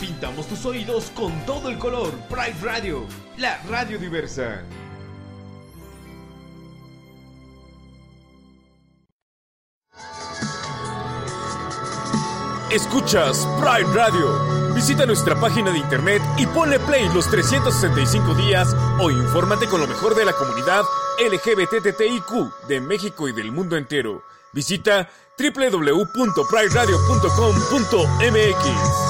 Pintamos tus oídos con todo el color. Pride Radio, la radio diversa. Escuchas Pride Radio. Visita nuestra página de internet y ponle play los 365 días o infórmate con lo mejor de la comunidad LGBTTIQ de México y del mundo entero. Visita www.prideradio.com.mx.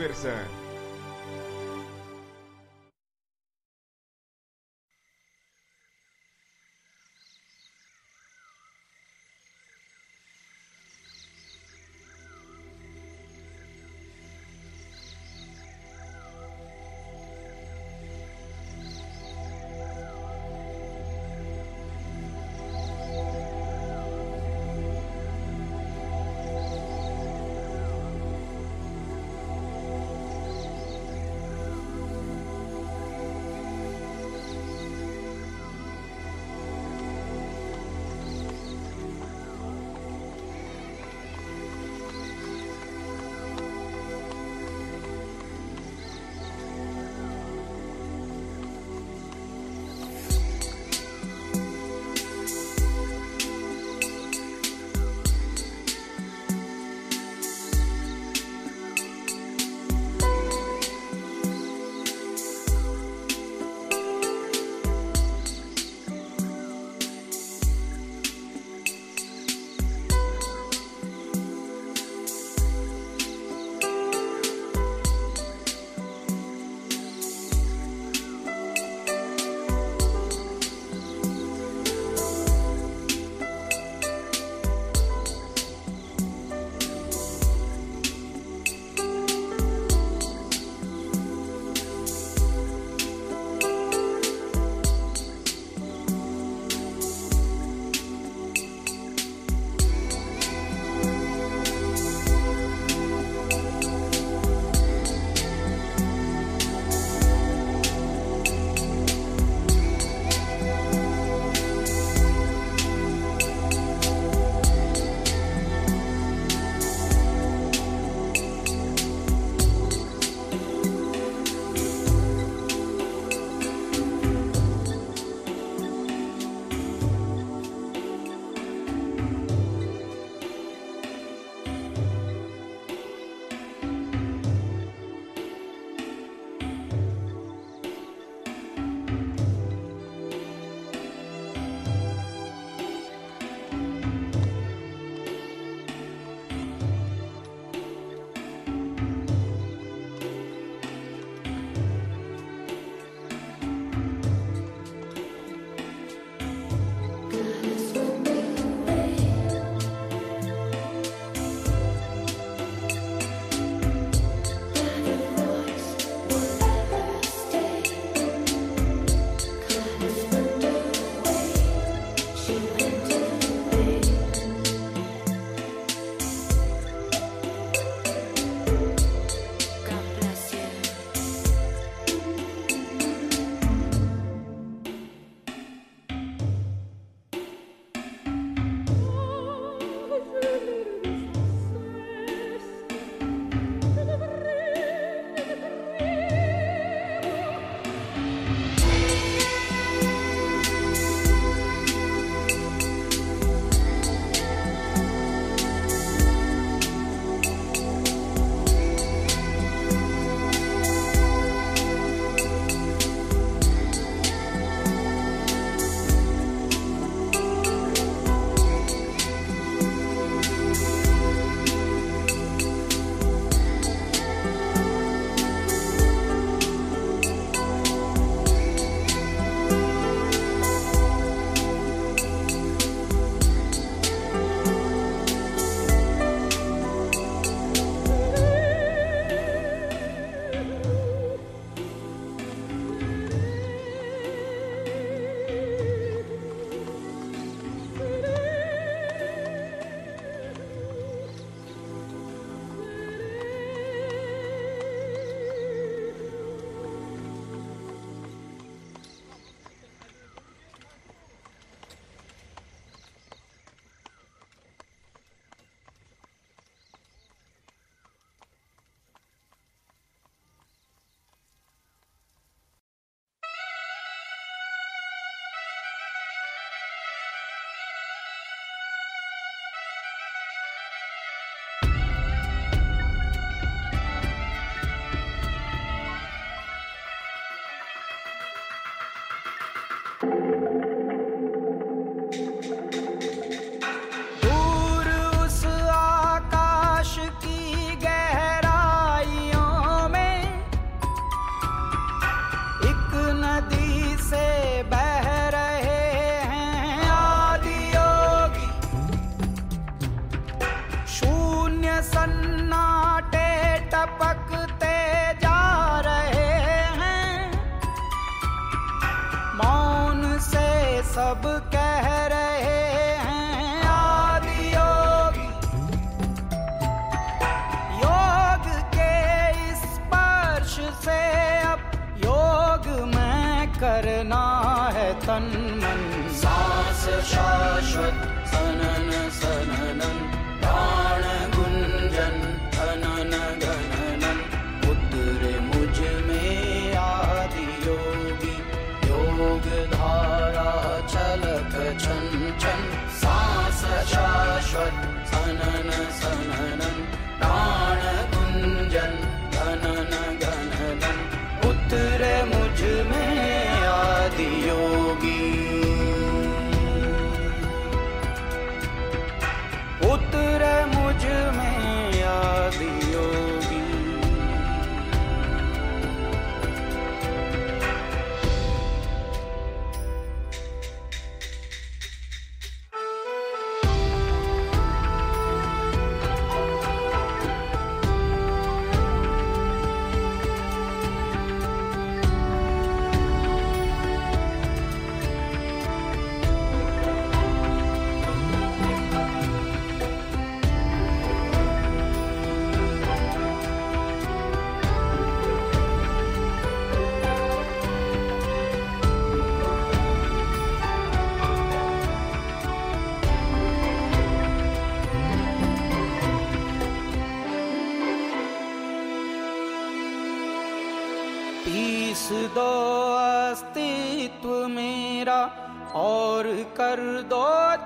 radio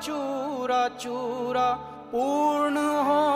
चूरा चूरा पूर्ण होने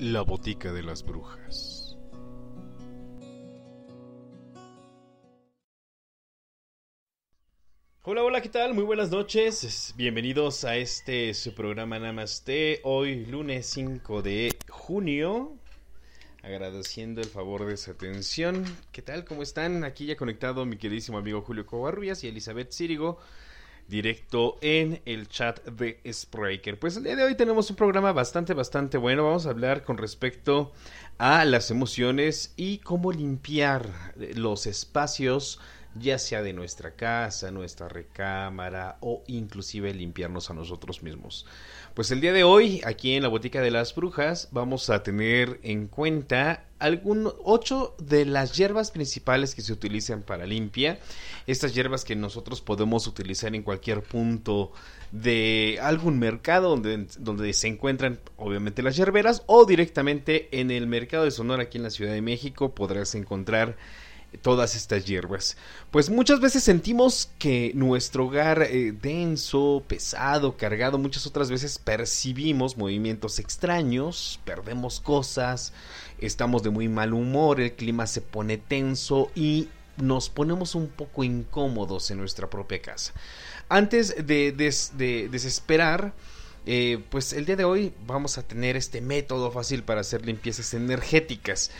La botica de las brujas. Hola, hola, ¿qué tal? Muy buenas noches. Es- Bienvenidos a este su programa Namaste. Hoy, lunes 5 de junio. Agradeciendo el favor de su atención. ¿Qué tal? ¿Cómo están? Aquí ya conectado mi queridísimo amigo Julio Covarrubias y Elizabeth Círigo. Directo en el chat de Spreaker. Pues el día de hoy tenemos un programa bastante, bastante bueno. Vamos a hablar con respecto a las emociones y cómo limpiar los espacios ya sea de nuestra casa, nuestra recámara o inclusive limpiarnos a nosotros mismos. Pues el día de hoy, aquí en la Botica de las Brujas, vamos a tener en cuenta algún, ocho de las hierbas principales que se utilizan para limpia. Estas hierbas que nosotros podemos utilizar en cualquier punto de algún mercado donde, donde se encuentran obviamente las hierberas o directamente en el mercado de Sonora aquí en la Ciudad de México podrás encontrar todas estas hierbas. Pues muchas veces sentimos que nuestro hogar eh, denso, pesado, cargado, muchas otras veces percibimos movimientos extraños, perdemos cosas, estamos de muy mal humor, el clima se pone tenso y nos ponemos un poco incómodos en nuestra propia casa. Antes de, des- de desesperar, eh, pues el día de hoy vamos a tener este método fácil para hacer limpiezas energéticas.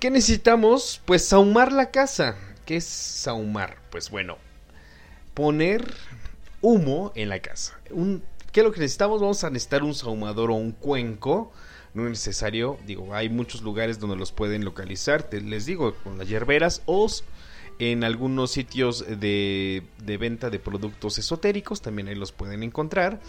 ¿Qué necesitamos? Pues sahumar la casa. ¿Qué es sahumar? Pues bueno, poner humo en la casa. ¿Qué es lo que necesitamos? Vamos a necesitar un sahumador o un cuenco. No es necesario, digo, hay muchos lugares donde los pueden localizar. Te- les digo, con las hierberas o en algunos sitios de, de venta de productos esotéricos, también ahí los pueden encontrar.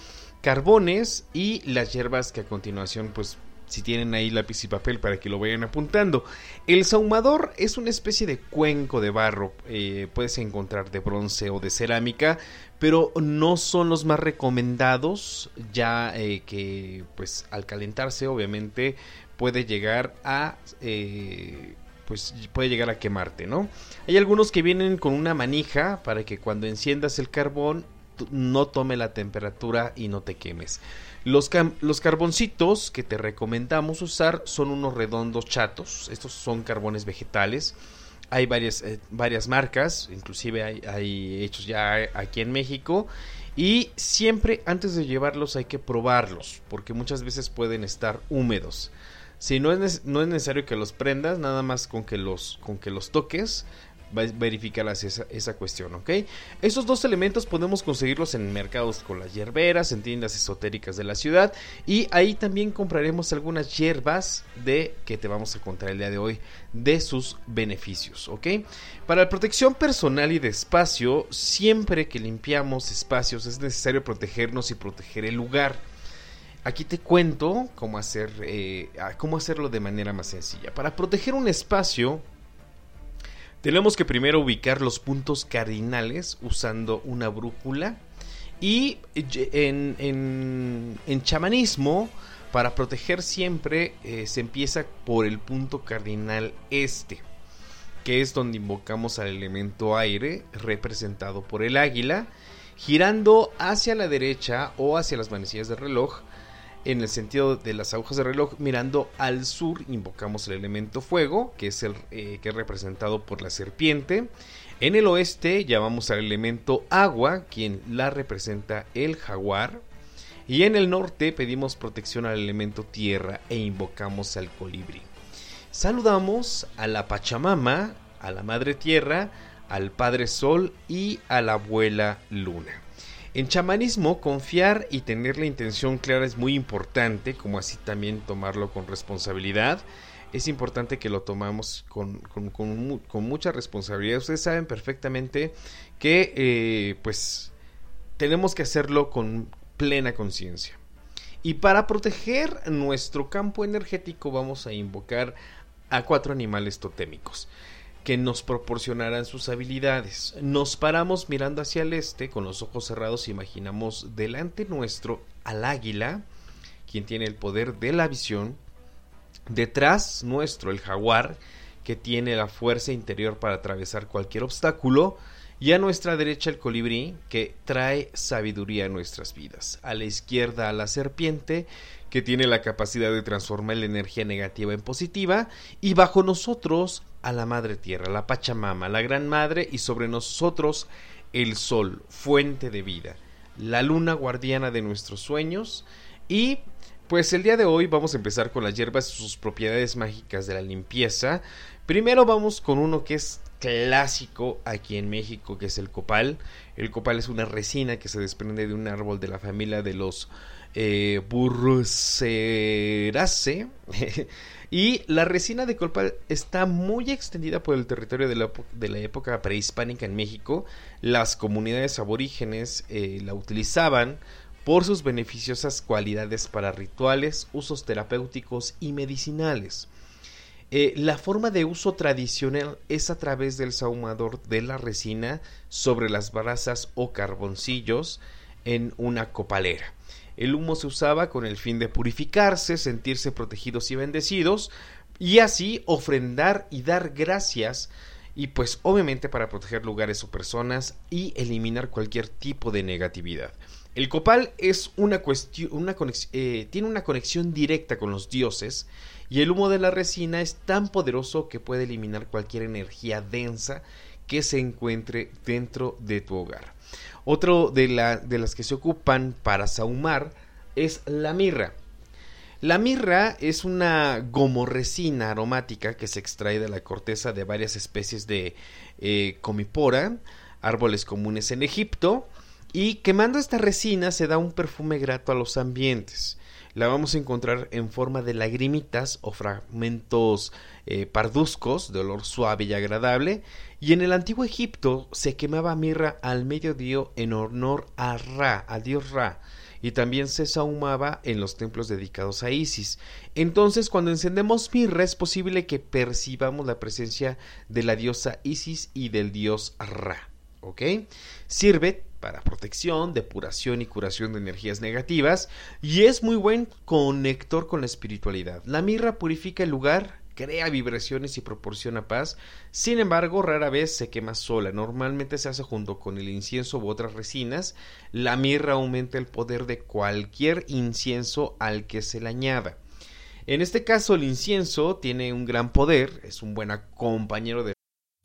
Carbones y las hierbas que a continuación, pues, si tienen ahí lápiz y papel para que lo vayan apuntando. El sahumador es una especie de cuenco de barro, eh, puedes encontrar de bronce o de cerámica, pero no son los más recomendados, ya eh, que pues al calentarse obviamente puede llegar a... eh, pues puede llegar a quemarte, ¿no? Hay algunos que vienen con una manija para que cuando enciendas el carbón no tome la temperatura y no te quemes. Los, los carboncitos que te recomendamos usar son unos redondos chatos. Estos son carbones vegetales. Hay varias, eh, varias marcas, inclusive hay, hechos ya aquí en México. Y siempre antes de llevarlos hay que probarlos, porque muchas veces pueden estar húmedos. Si no es, no es necesario que los prendas, nada más con que los, con que los toques, verificarás esa, cuestión, ¿ok? Esos dos elementos podemos conseguirlos en mercados con las hierberas, en tiendas esotéricas de la ciudad. Y ahí también compraremos algunas hierbas de que te vamos a contar el día de hoy de sus beneficios, ¿ok? Para la protección personal y de espacio, siempre que limpiamos espacios es necesario protegernos y proteger el lugar. Aquí te cuento cómo, hacer, eh, cómo hacerlo de manera más sencilla. Para proteger un espacio, tenemos que primero ubicar los puntos cardinales usando una brújula. Y eh, en, en- chamanismo, para proteger siempre eh, se empieza por el punto cardinal este, que es donde invocamos al elemento aire, representado por el águila, girando hacia la derecha o hacia las manecillas del reloj. En el sentido de las agujas del reloj, mirando al sur, invocamos el elemento fuego, que es, el, eh, que es representado por la serpiente. En el oeste llamamos al elemento agua, quien la representa el jaguar. Y en el norte pedimos protección al elemento tierra e invocamos al colibrí. Saludamos a la Pachamama, a la Madre Tierra, al Padre Sol y a la Abuela Luna. En chamanismo, confiar y tener la intención clara es muy importante, como así también tomarlo con responsabilidad. Es importante que lo tomamos con, con- con mu- con mucha responsabilidad. Ustedes saben perfectamente que eh, pues tenemos que hacerlo con plena conciencia. Y para proteger nuestro campo energético vamos a invocar a cuatro animales totémicos que nos proporcionarán sus habilidades. Nos paramos mirando hacia el este con los ojos cerrados imaginamos delante nuestro al águila, quien tiene el poder de la visión, detrás nuestro el jaguar, que tiene la fuerza interior para atravesar cualquier obstáculo, y a nuestra derecha el colibrí, que trae sabiduría a nuestras vidas. A la izquierda a la serpiente, que tiene la capacidad de transformar la energía negativa en positiva, y bajo nosotros a la Madre Tierra, la Pachamama, la Gran Madre, y sobre nosotros el Sol, fuente de vida, la luna guardiana de nuestros sueños, y pues el día de hoy vamos a empezar con las hierbas y sus propiedades mágicas de la limpieza. Primero vamos con uno que es clásico aquí en México, que es el copal. El copal es una resina que se desprende de un árbol de la familia de los eh, y la resina de copal está muy extendida por el territorio de la, de la época prehispánica en México. Las comunidades aborígenes eh, la utilizaban por sus beneficiosas cualidades para rituales, usos terapéuticos y medicinales. Eh, la forma de uso tradicional es a través del sahumador de la resina sobre las brasas o carboncillos en una copalera. El humo se usaba con el fin de purificarse, sentirse protegidos y bendecidos, y así ofrendar y dar gracias, y pues obviamente para proteger lugares o personas y eliminar cualquier tipo de negatividad. El copal eh, tiene una conexión directa con los dioses y el humo de la resina es tan poderoso que puede eliminar cualquier energía densa que se encuentre dentro de tu hogar. Otro de, la, de las que se ocupan para sahumar es la mirra. La mirra es una gomorresina aromática que se extrae de la corteza de varias especies de eh, comipora, árboles comunes en Egipto, y quemando esta resina se da un perfume grato a los ambientes. La vamos a encontrar en forma de lagrimitas o fragmentos eh, parduzcos de olor suave y agradable. Y en el antiguo Egipto se quemaba mirra al mediodía en honor a Ra, al dios Ra. Y también se sahumaba en los templos dedicados a Isis. Entonces, cuando encendemos mirra, es posible que percibamos la presencia de la diosa Isis y del dios Ra. ¿Ok? Sirve para protección, depuración y curación de energías negativas y es muy buen conector con la espiritualidad. La mirra purifica el lugar, crea vibraciones y proporciona paz. Sin embargo, rara vez se quema sola. Normalmente se hace junto con el incienso u otras resinas. La mirra aumenta el poder de cualquier incienso al que se le añada. En este caso, el incienso tiene un gran poder, es un buen compañero de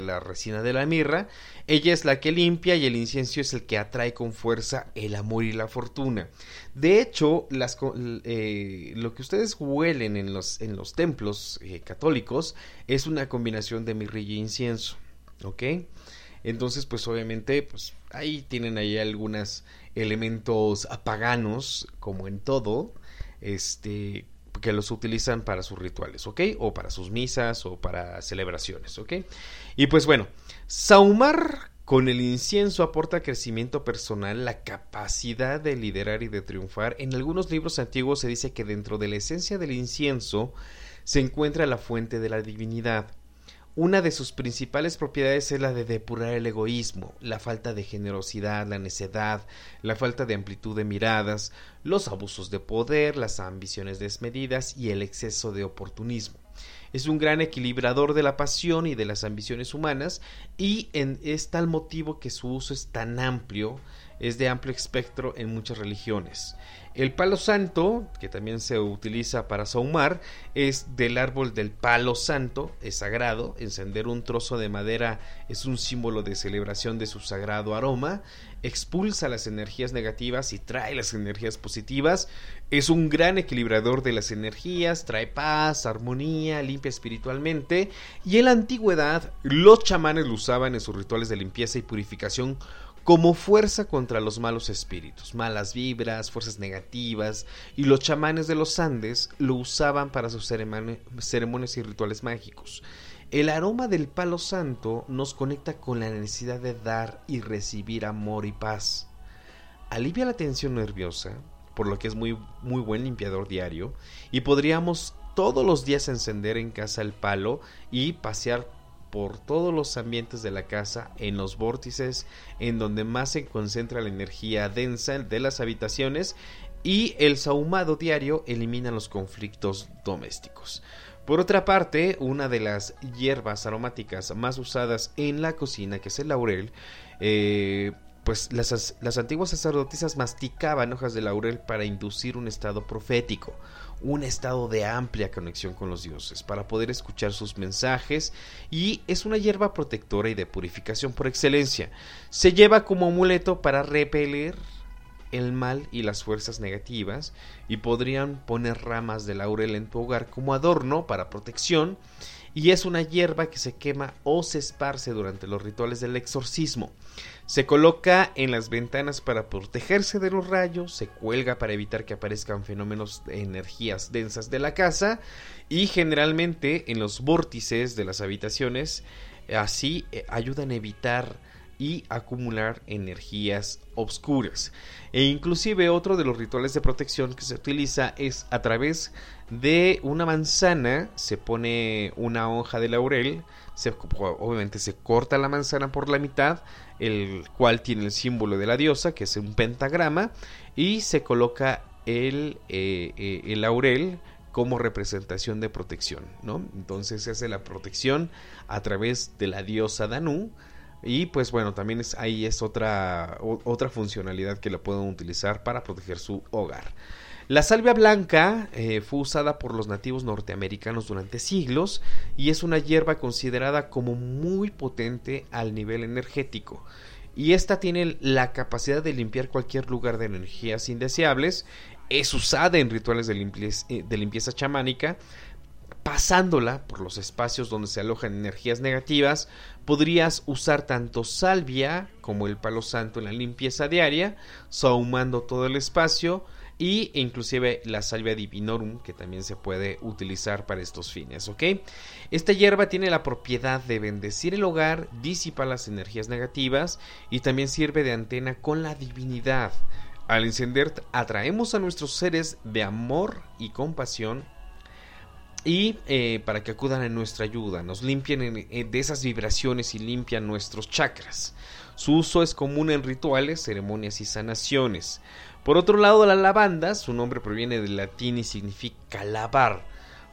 La resina de la mirra, ella es la que limpia y el incienso es el que atrae con fuerza el amor y la fortuna. De hecho, eh, lo que ustedes huelen en los, en los templos eh, católicos es una combinación de mirra y incienso, ¿ok? Entonces, pues obviamente, pues ahí tienen ahí algunos elementos apaganos, como en todo, este, que los utilizan para sus rituales, ¿ok? O para sus misas o para celebraciones, ¿ok? Y pues bueno, Saumar con el incienso aporta crecimiento personal, la capacidad de liderar y de triunfar. En algunos libros antiguos se dice que dentro de la esencia del incienso se encuentra la fuente de la divinidad. Una de sus principales propiedades es la de depurar el egoísmo, la falta de generosidad, la necedad, la falta de amplitud de miradas, los abusos de poder, las ambiciones desmedidas y el exceso de oportunismo. Es un gran equilibrador de la pasión y de las ambiciones humanas y en, es tal motivo que su uso es tan amplio, es de amplio espectro en muchas religiones. El palo santo, que también se utiliza para saumar, es del árbol del palo santo, es sagrado. Encender un trozo de madera es un símbolo de celebración de su sagrado aroma. Expulsa las energías negativas y trae las energías positivas. Es un gran equilibrador de las energías, trae paz, armonía, limpia espiritualmente. Y en la antigüedad, los chamanes lo usaban en sus rituales de limpieza y purificación como fuerza contra los malos espíritus, malas vibras, fuerzas negativas, y los chamanes de los Andes lo usaban para sus ceremonias y rituales mágicos. El aroma del palo santo nos conecta con la necesidad de dar y recibir amor y paz. Alivia la tensión nerviosa, por lo que es muy, muy buen limpiador diario, y podríamos todos los días encender en casa el palo y pasear por todos los ambientes de la casa, en los vórtices en donde más se concentra la energía densa de las habitaciones y el sahumado diario elimina los conflictos domésticos. Por otra parte, una de las hierbas aromáticas más usadas en la cocina, que es el laurel, eh, pues las, las antiguas sacerdotisas masticaban hojas de laurel para inducir un estado profético, un estado de amplia conexión con los dioses, para poder escuchar sus mensajes y es una hierba protectora y de purificación por excelencia. Se lleva como amuleto para repeler el mal y las fuerzas negativas y podrían poner ramas de laurel en tu hogar como adorno para protección y es una hierba que se quema o se esparce durante los rituales del exorcismo. Se coloca en las ventanas para protegerse de los rayos, se cuelga para evitar que aparezcan fenómenos de energías densas de la casa y generalmente en los vórtices de las habitaciones así eh, ayudan a evitar y acumular energías obscuras. E inclusive otro de los rituales de protección que se utiliza es a través de una manzana, se pone una hoja de laurel, obviamente se corta la manzana por la mitad, el cual tiene el símbolo de la diosa, que es un pentagrama, y se coloca el, eh, eh, el laurel como representación de protección, ¿no? Entonces se hace la protección a través de la diosa Danu, y pues bueno, también es, ahí es otra, otra funcionalidad que la pueden utilizar para proteger su hogar. La salvia blanca eh, fue usada por los nativos norteamericanos durante siglos y es una hierba considerada como muy potente al nivel energético. Y esta tiene la capacidad de limpiar cualquier lugar de energías indeseables. Es usada en rituales de limpieza, eh, de limpieza chamánica pasándola por los espacios donde se alojan energías negativas, podrías usar tanto salvia como el palo santo en la limpieza diaria, sahumando todo el espacio y inclusive la salvia divinorum que también se puede utilizar para estos fines, ¿ok? Esta hierba tiene la propiedad de bendecir el hogar, disipa las energías negativas y también sirve de antena con la divinidad. Al encender atraemos a nuestros seres de amor y compasión y eh, para que acudan en nuestra ayuda, nos limpien de esas vibraciones y limpian nuestros chakras. Su uso es común en rituales, ceremonias y sanaciones. Por otro lado, la lavanda, su nombre proviene del latín y significa lavar.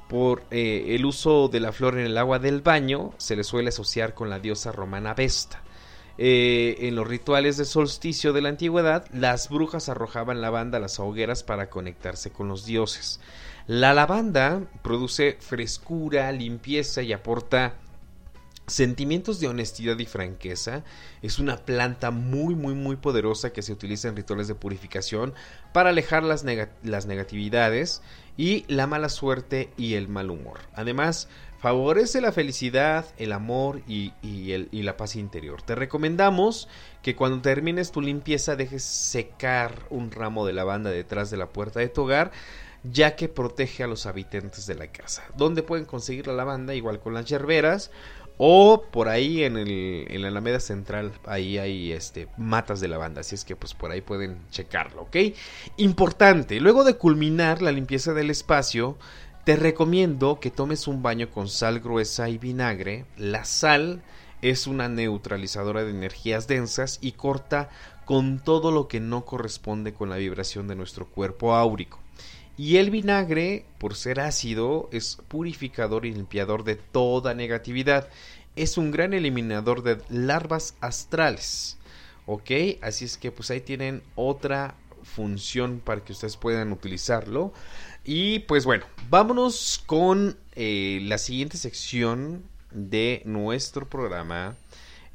Por eh, el uso de la flor en el agua del baño, se le suele asociar con la diosa romana Vesta. Eh, en los rituales de solsticio de la antigüedad, las brujas arrojaban lavanda a las hogueras para conectarse con los dioses. La lavanda produce frescura, limpieza y aporta sentimientos de honestidad y franqueza. Es una planta muy muy muy poderosa que se utiliza en rituales de purificación para alejar las, negatividades y la mala suerte y el mal humor. Además, favorece la felicidad, el amor y, y, la paz interior. Te recomendamos que cuando termines tu limpieza dejes secar un ramo de lavanda detrás de la puerta de tu hogar ya que protege a los habitantes de la casa. ¿Dónde pueden conseguir la lavanda? Igual con las yerberas o por ahí en, el, en la Alameda Central, ahí hay este, matas de lavanda, así es que pues por ahí pueden checarlo, ¿ok? Importante, luego de culminar la limpieza del espacio, te recomiendo que tomes un baño con sal gruesa y vinagre. La sal es una neutralizadora de energías densas y corta con todo lo que no corresponde con la vibración de nuestro cuerpo áurico. Y el vinagre, por ser ácido, es purificador y limpiador de toda negatividad. Es un gran eliminador de larvas astrales. ¿Ok? Así es que pues ahí tienen otra función para que ustedes puedan utilizarlo. Y pues bueno, vámonos con eh, la siguiente sección de nuestro programa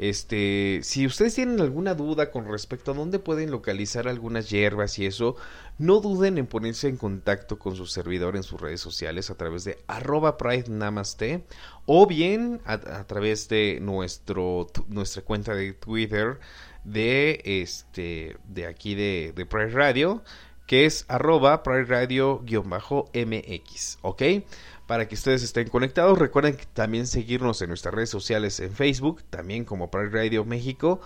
este, si ustedes tienen alguna duda con respecto a dónde pueden localizar algunas hierbas y eso, no duden en ponerse en contacto con su servidor en sus redes sociales a través de arroba Pride Namaste o bien a, través de nuestro, nuestra cuenta de Twitter de este de aquí de, de Pride Radio que es arroba Pride Radio-MX, ¿ok? Para que ustedes estén conectados. Recuerden también seguirnos en nuestras redes sociales en Facebook, también como Pride Radio México.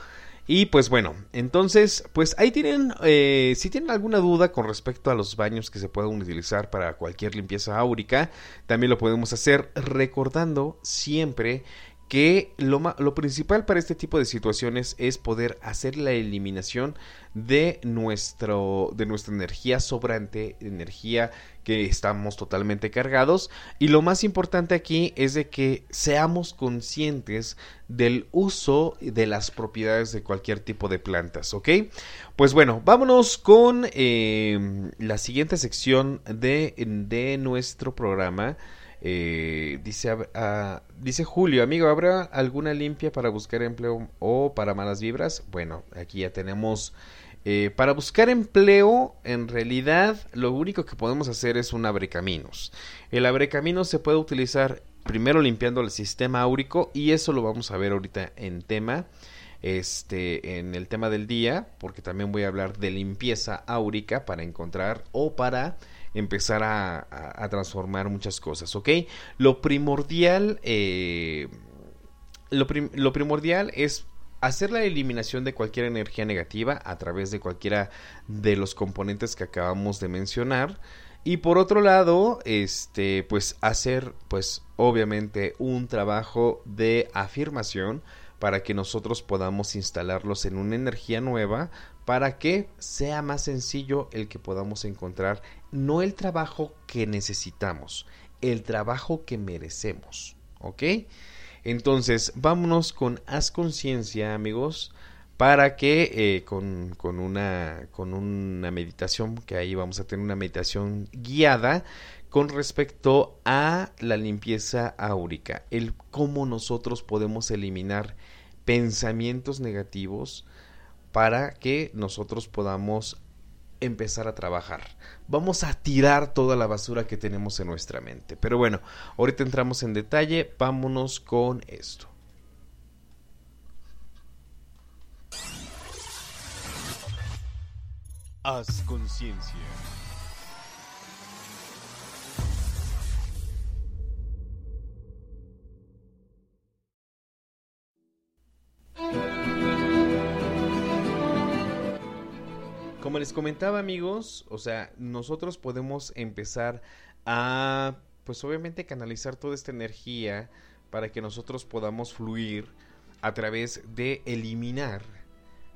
Y pues bueno, entonces, pues ahí tienen, eh, si tienen alguna duda con respecto a los baños que se pueden utilizar para cualquier limpieza áurica, también lo podemos hacer recordando siempre que lo, lo principal para este tipo de situaciones es poder hacer la eliminación de, nuestro, de nuestra energía sobrante, energía que estamos totalmente cargados. Y lo más importante aquí es de que seamos conscientes del uso de las propiedades de cualquier tipo de plantas, ¿ok? Pues bueno, vámonos con eh, la siguiente sección de, de nuestro programa. Eh, dice, ah, dice Julio, amigo, ¿habrá alguna limpia para buscar empleo o para malas vibras? Bueno, aquí ya tenemos... eh, para buscar empleo, en realidad, lo único que podemos hacer es un abrecaminos. El abrecaminos se puede utilizar primero limpiando el sistema áurico y eso lo vamos a ver ahorita en tema este en el tema del día porque también voy a hablar de limpieza áurica para encontrar o para empezar a, transformar muchas cosas, ¿ok? Lo primordial, eh, lo, prim- lo primordial es hacer la eliminación de cualquier energía negativa a través de cualquiera de los componentes que acabamos de mencionar. Y por otro lado, este, pues hacer, pues obviamente un trabajo de afirmación para que nosotros podamos instalarlos en una energía nueva para que sea más sencillo el que podamos encontrar no el trabajo que necesitamos, el trabajo que merecemos, ¿ok? Entonces, vámonos con Haz Conciencia, amigos, para que eh, con, con una, con una meditación, que ahí vamos a tener una meditación guiada con respecto a la limpieza áurica, el cómo nosotros podemos eliminar pensamientos negativos para que nosotros podamos empezar a trabajar. Vamos a tirar toda la basura que tenemos en nuestra mente. Pero bueno, ahorita entramos en detalle, vámonos con esto. Haz conciencia. Como les comentaba amigos, o sea, nosotros podemos empezar a, pues obviamente canalizar toda esta energía para que nosotros podamos fluir a través de eliminar,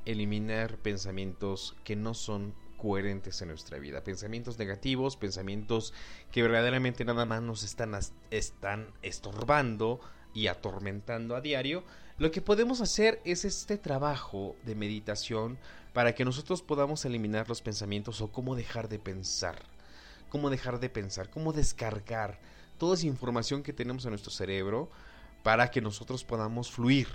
eliminar pensamientos que no son coherentes en nuestra vida, pensamientos negativos, pensamientos que verdaderamente nada más nos están, están estorbando y atormentando a diario, lo que podemos hacer es este trabajo de meditación para que nosotros podamos eliminar los pensamientos o cómo dejar de pensar, cómo dejar de pensar, cómo descargar toda esa información que tenemos en nuestro cerebro para que nosotros podamos fluir.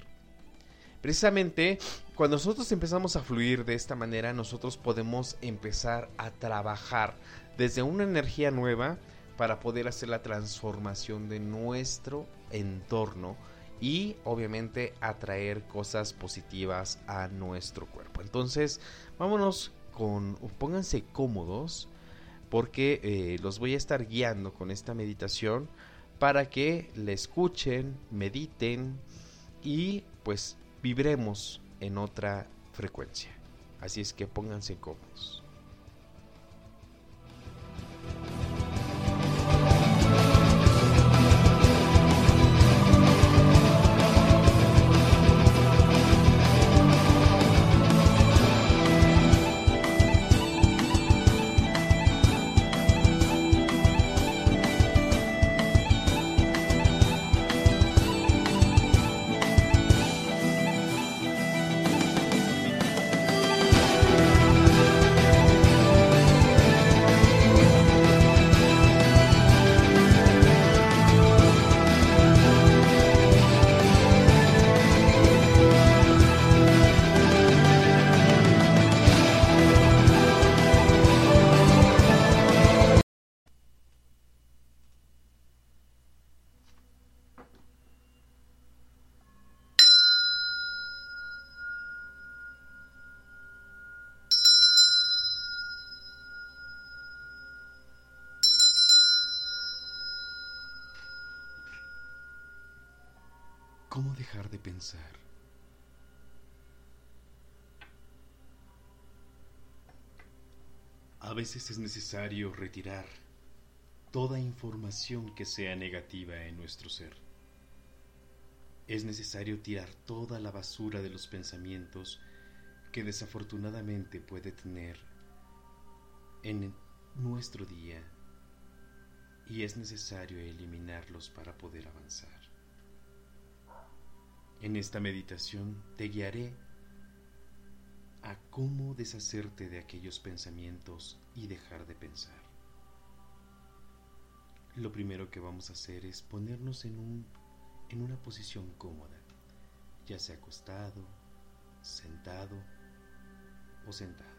Precisamente cuando nosotros empezamos a fluir de esta manera, nosotros podemos empezar a trabajar desde una energía nueva para poder hacer la transformación de nuestro entorno y obviamente atraer cosas positivas a nuestro cuerpo. Entonces, vámonos con, pónganse cómodos porque eh, los voy a estar guiando con esta meditación para que la escuchen, mediten y pues vibremos en otra frecuencia. Así es que pónganse cómodos. ¿Cómo dejar de pensar? A veces es necesario retirar toda información que sea negativa en nuestro ser. es necesario tirar toda la basura de los pensamientos que desafortunadamente puede tener en nuestro día y es necesario eliminarlos para poder avanzar. En esta meditación te guiaré a cómo deshacerte de aquellos pensamientos y dejar de pensar. Lo primero que vamos a hacer es ponernos en, un, en una posición cómoda, ya sea acostado, sentado o sentada.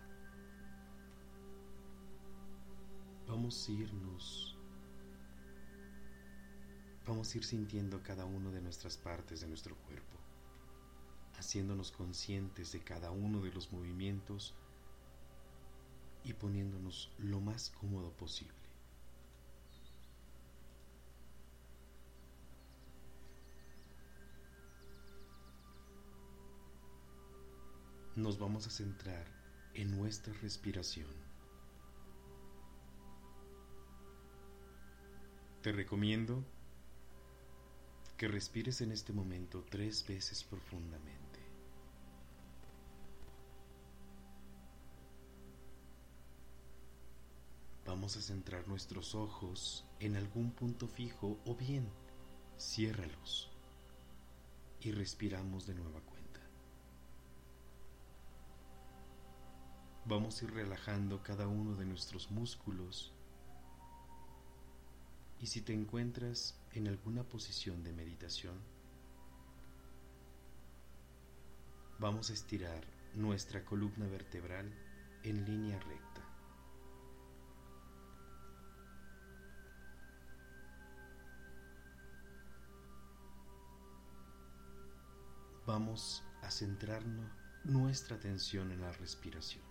Vamos a irnos, vamos a ir sintiendo cada una de nuestras partes de nuestro cuerpo, haciéndonos conscientes de cada uno de los movimientos y poniéndonos lo más cómodo posible. Nos vamos a centrar en nuestra respiración. Te recomiendo que respires en este momento tres veces profundamente. Vamos a centrar nuestros ojos en algún punto fijo o bien ciérralos y respiramos de nueva cuenta. Vamos a ir relajando cada uno de nuestros músculos y si te encuentras en alguna posición de meditación, vamos a estirar nuestra columna vertebral en línea recta. Vamos a centrarnos nuestra atención en la respiración.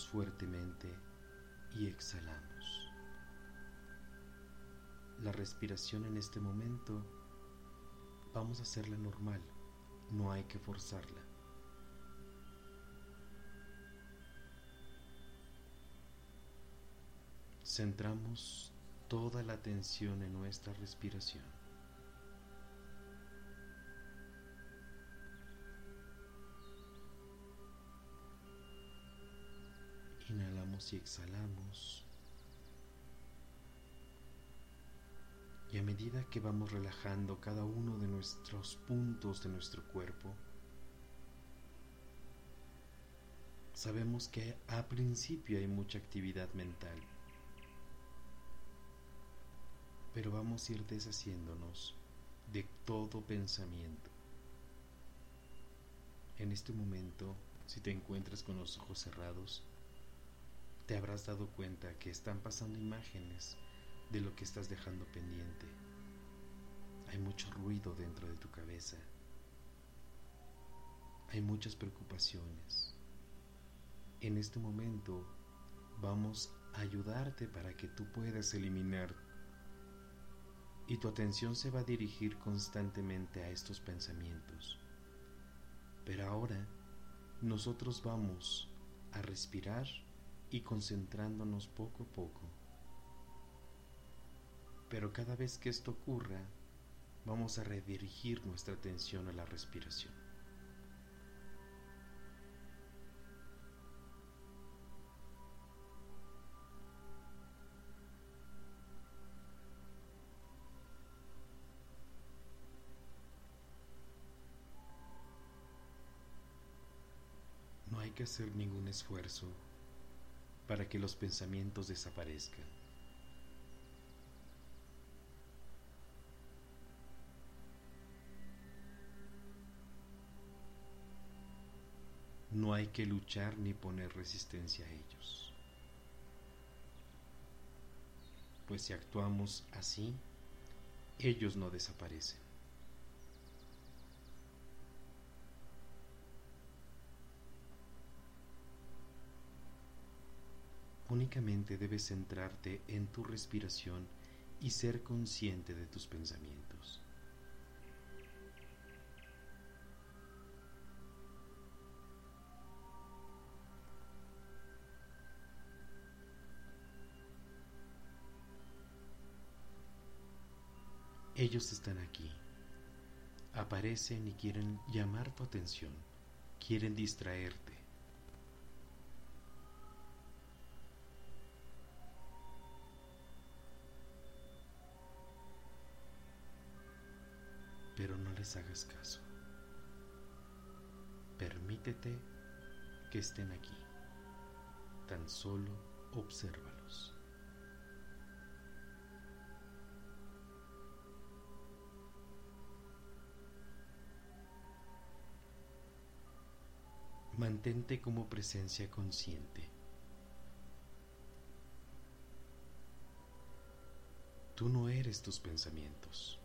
Fuertemente y exhalamos. La respiración en este momento vamos a hacerla normal, no hay que forzarla. Centramos toda la atención en nuestra respiración. Y exhalamos. Y a medida que vamos relajando cada uno de nuestros puntos de nuestro cuerpo, sabemos que a principio hay mucha actividad mental, pero vamos a ir deshaciéndonos de todo pensamiento. En este momento, si te encuentras con los ojos cerrados, te habrás dado cuenta que están pasando imágenes de lo que estás dejando pendiente. Hay mucho ruido dentro de tu cabeza. Hay muchas preocupaciones. En este momento vamos a ayudarte para que tú puedas eliminar y tu atención se va a dirigir constantemente a estos pensamientos. Pero ahora nosotros vamos a respirar y concentrándonos poco a poco. Pero cada vez que esto ocurra, vamos a redirigir nuestra atención a la respiración. No hay que hacer ningún esfuerzo para que los pensamientos desaparezcan. No hay que luchar ni poner resistencia a ellos. Pues si actuamos así, ellos no desaparecen. Únicamente debes centrarte en tu respiración y ser consciente de tus pensamientos. Ellos están aquí. Aparecen y quieren llamar tu atención, quieren distraerte, les hagas caso. Permítete que estén aquí. Tan solo obsérvalos. Mantente como presencia consciente. Tú no eres tus pensamientos.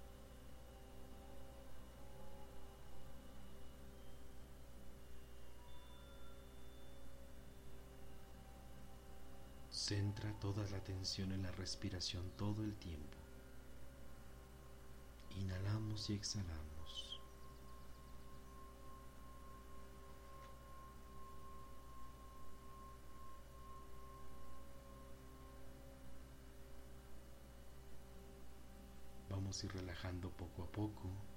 Centra toda la atención en la respiración todo el tiempo. Inhalamos y exhalamos. Vamos a ir relajando poco a poco.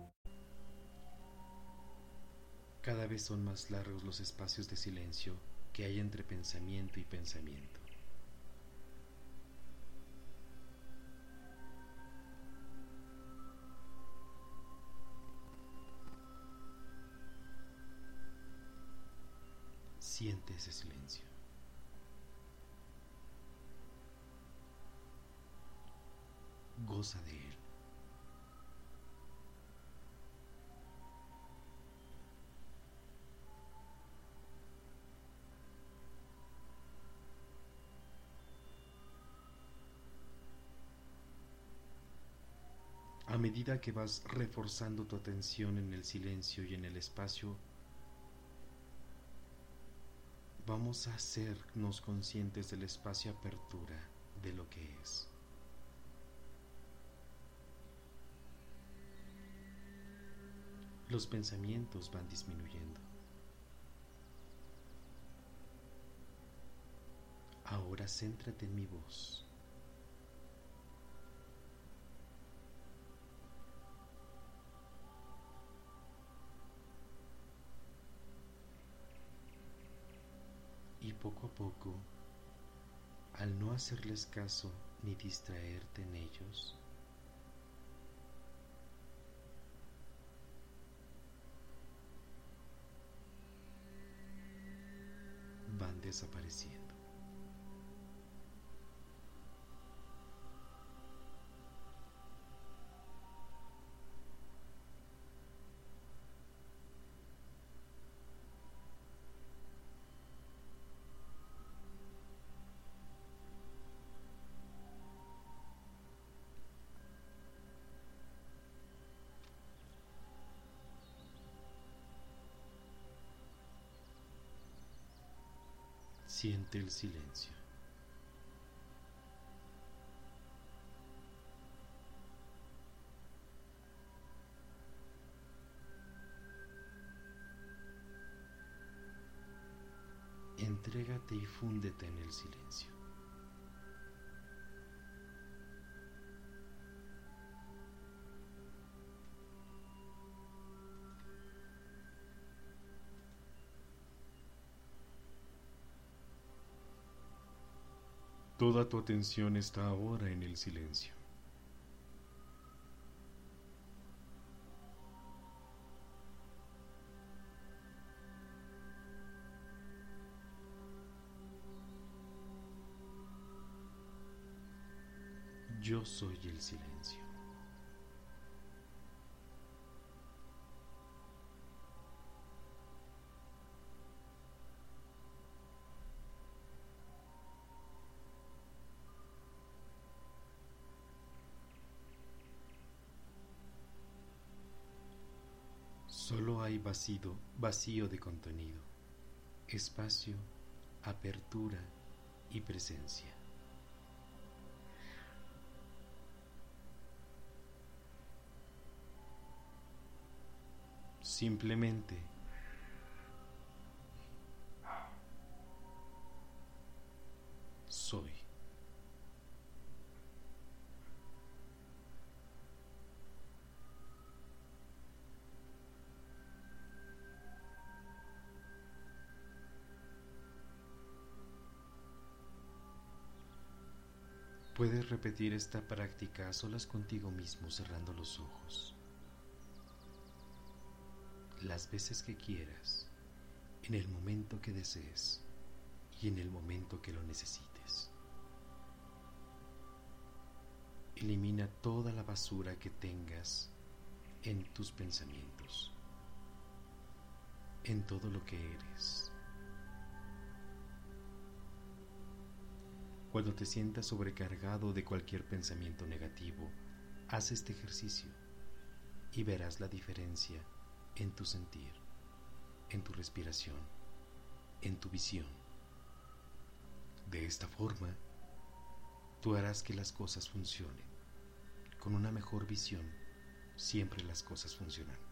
vez son más largos los espacios de silencio que hay entre pensamiento y pensamiento. Siente ese silencio. Goza de él. A medida que vas reforzando tu atención en el silencio y en el espacio, vamos a hacernos conscientes del espacio apertura de lo que es. Los pensamientos van disminuyendo. Ahora céntrate en mi voz. Poco a poco, al no hacerles caso ni distraerte en ellos, van desapareciendo. Siente el silencio. Entrégate y fúndete en el silencio. Toda tu atención está ahora en el silencio. Yo soy el silencio. Vacío, vacío de contenido, espacio, apertura y presencia. Simplemente repetir esta práctica a solas contigo mismo cerrando los ojos. Las veces que quieras, en el momento que desees y en el momento que lo necesites. Elimina toda la basura que tengas en tus pensamientos, en todo lo que eres. Cuando te sientas sobrecargado de cualquier pensamiento negativo, haz este ejercicio y verás la diferencia en tu sentir, en tu respiración, en tu visión. De esta forma, tú harás que las cosas funcionen. Con una mejor visión, siempre las cosas funcionan.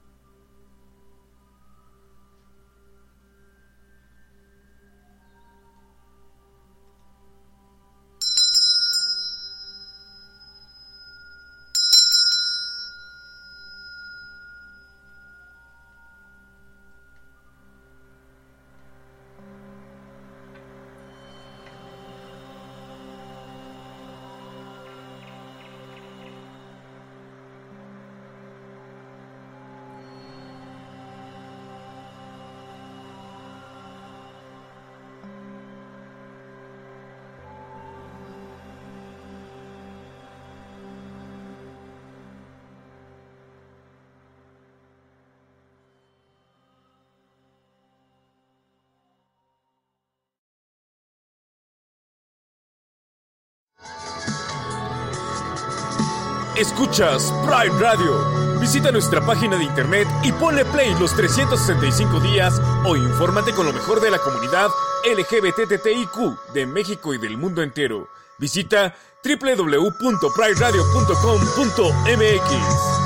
Escuchas Prime Radio. Visita nuestra página de internet y ponle play los 365 días o infórmate con lo mejor de la comunidad LGBTTIQ de México y del mundo entero. Visita www.prideradio.com.mx.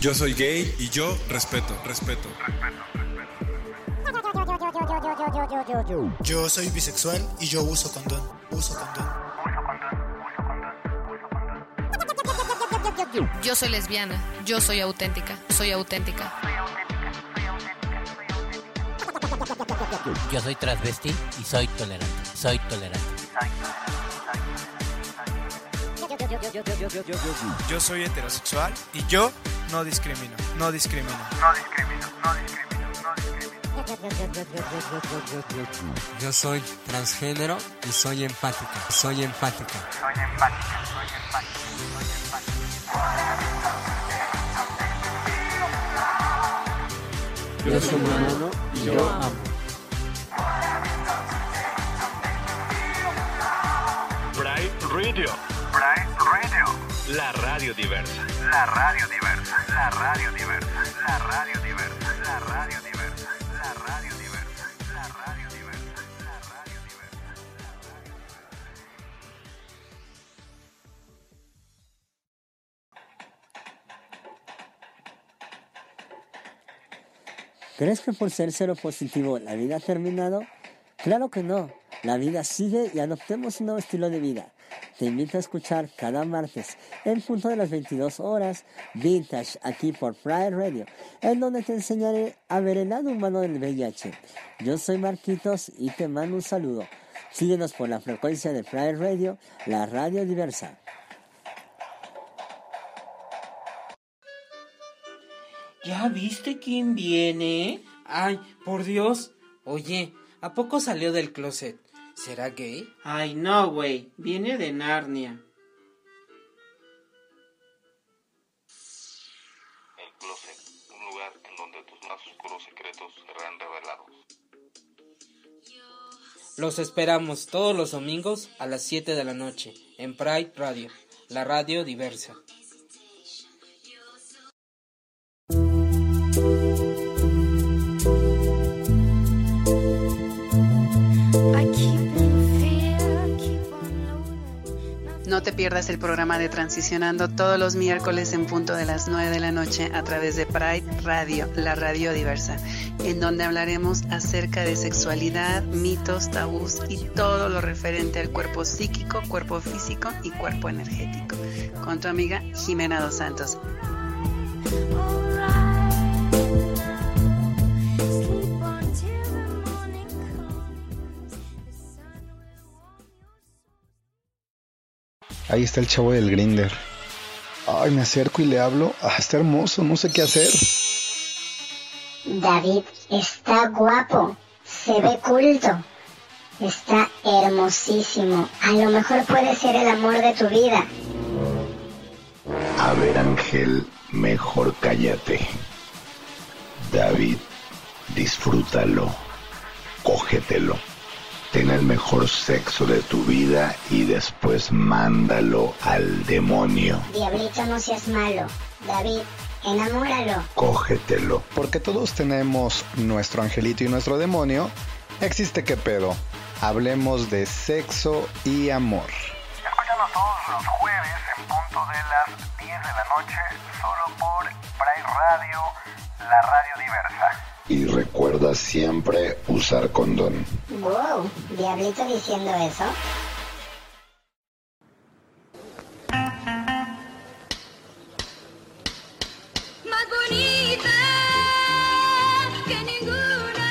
Yo soy gay y yo respeto, respeto. Yo soy bisexual y yo uso condón. Uso condón. Yo soy lesbiana, yo soy auténtica, soy auténtica. Yo soy transvesti y soy tolerante, soy tolerante. Yo soy heterosexual y yo no discrimino, no discrimino. No discrimino, no discrimino, no discrimino. Yo soy transgénero y soy empática, soy empática. Soy empática, soy empática, soy empática. Yo soy humano y yo amo. Radio. La radio diversa. La radio diversa. La radio diversa. La radio diversa. La radio diversa. La radio diversa. La radio diversa. La radio diversa. ¿Crees que por ser cero positivo la vida ha terminado? Claro que no. La vida sigue y adoptemos un nuevo estilo de vida. Te invito a escuchar cada martes, en punto de las 22 horas, Vintage, aquí por Pride Radio, en donde te enseñaré a ver el lado humano del VIH. Yo soy Marquitos y te mando un saludo. Síguenos por la frecuencia de Pride Radio, la radio diversa. ¿Ya viste quién viene? Ay, por Dios. Oye, ¿a poco salió del closet? ¿Será gay? Ay, no, güey. Viene de Narnia. El closet, un lugar en donde tus más oscuros secretos serán revelados. Los esperamos todos los domingos a las 7 de la noche en Pride Radio, la radio diversa. No te pierdas el programa de Transicionando todos los miércoles en punto de las 9 de la noche a través de Pride Radio, la radio diversa, en donde hablaremos acerca de sexualidad, mitos, tabús y todo lo referente al cuerpo psíquico, cuerpo físico y cuerpo energético. Con tu amiga Jimena Dos Santos. Ahí está el chavo del grinder. Ay, me acerco y le hablo. Ah, está hermoso, no sé qué hacer. David está guapo, se ve culto, está hermosísimo. A lo mejor puede ser el amor de tu vida. A ver, Ángel, mejor cállate. David, disfrútalo, cógetelo. Ten el mejor sexo de tu vida y después mándalo al demonio. Diablito, no seas malo. David, enamóralo. Cógetelo. Porque todos tenemos nuestro angelito y nuestro demonio. Existe qué pedo. Hablemos de sexo y amor. Escúchanos todos los jueves en punto de las 10 de la noche, solo por Pride Radio, la radio diversa. Y recuerda siempre usar condón. Wow, Diablito diciendo eso. Más bonita que ninguna.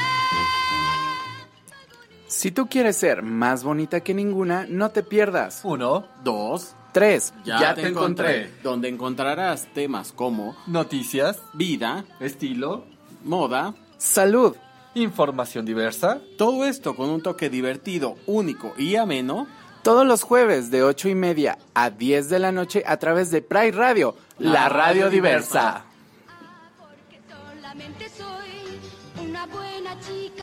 Si tú quieres ser más bonita que ninguna, no te pierdas. Uno, dos, tres. Ya, te, encontré. Donde encontrarás temas como noticias, vida, estilo, moda, salud, información diversa. Todo esto con un toque divertido, único y ameno. Todos los jueves de ocho y media a 10 de la noche a través de Pride Radio, la, radio diversa. Chica.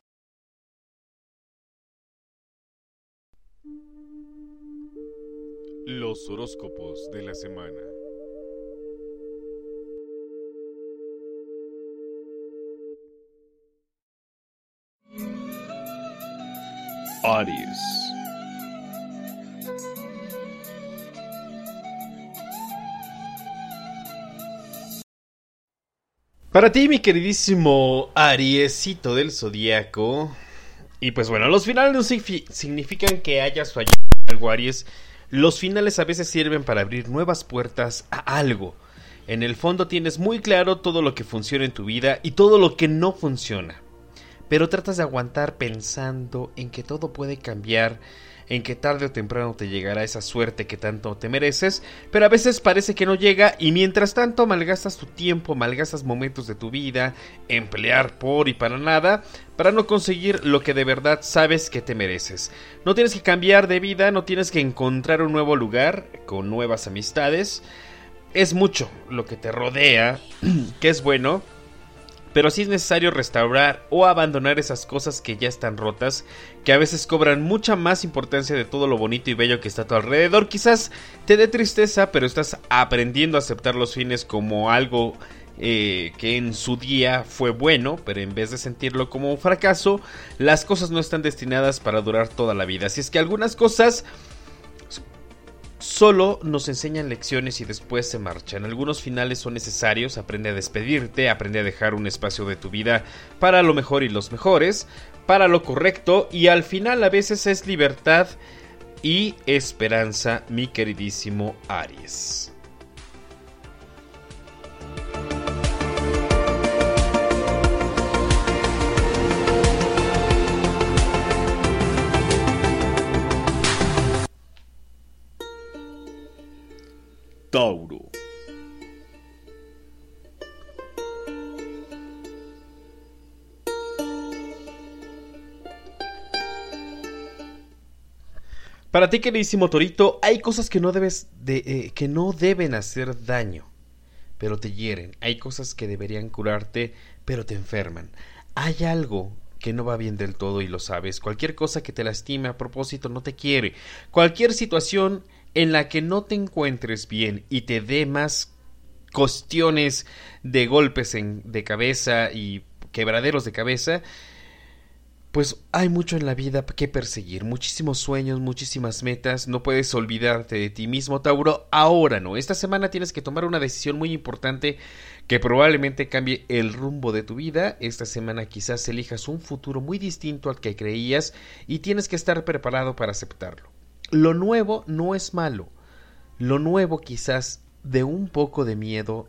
Los horóscopos de la semana. Aries. Para ti, mi queridísimo Ariesito del Zodíaco. Y pues bueno, los finales no signifi- significan que hayas fallado algo, Aries. Los finales a veces sirven para abrir nuevas puertas a algo. En el fondo tienes muy claro todo lo que funciona en tu vida y todo lo que no funciona. Pero tratas de aguantar pensando en que todo puede cambiar, en que tarde o temprano te llegará esa suerte que tanto te mereces, pero a veces parece que no llega y mientras tanto malgastas tu tiempo, malgastas momentos de tu vida, en pelear por y para nada, para no conseguir lo que de verdad sabes que te mereces. No tienes que cambiar de vida, no tienes que encontrar un nuevo lugar, con nuevas amistades, es mucho lo que te rodea, que es bueno, pero sí es necesario restaurar o abandonar esas cosas que ya están rotas, que a veces cobran mucha más importancia de todo lo bonito y bello que está a tu alrededor. Quizás te dé tristeza, pero estás aprendiendo a aceptar los fines como algo eh, que en su día fue bueno, pero en vez de sentirlo como un fracaso, las cosas no están destinadas para durar toda la vida. Así es que algunas cosas solo nos enseñan lecciones y después se marchan. Algunos finales son necesarios, aprende a despedirte, aprende a dejar un espacio de tu vida para lo mejor y los mejores, para lo correcto y al final a veces es libertad y esperanza, mi queridísimo Aries. Tauro. Para ti, queridísimo Torito, hay cosas que no debes de, eh, que no deben hacer daño, pero te hieren. Hay cosas que deberían curarte, pero te enferman. Hay algo que no va bien del todo y lo sabes. Cualquier cosa que te lastime a propósito no te quiere. Cualquier situación en la que no te encuentres bien y te dé más cuestiones de golpes en, de cabeza y quebraderos de cabeza, pues hay mucho en la vida que perseguir, muchísimos sueños, muchísimas metas, no puedes olvidarte de ti mismo, Tauro, ahora no, esta semana tienes que tomar una decisión muy importante que probablemente cambie el rumbo de tu vida, esta semana quizás elijas un futuro muy distinto al que creías y tienes que estar preparado para aceptarlo. Lo nuevo no es malo, lo nuevo quizás de un poco de miedo,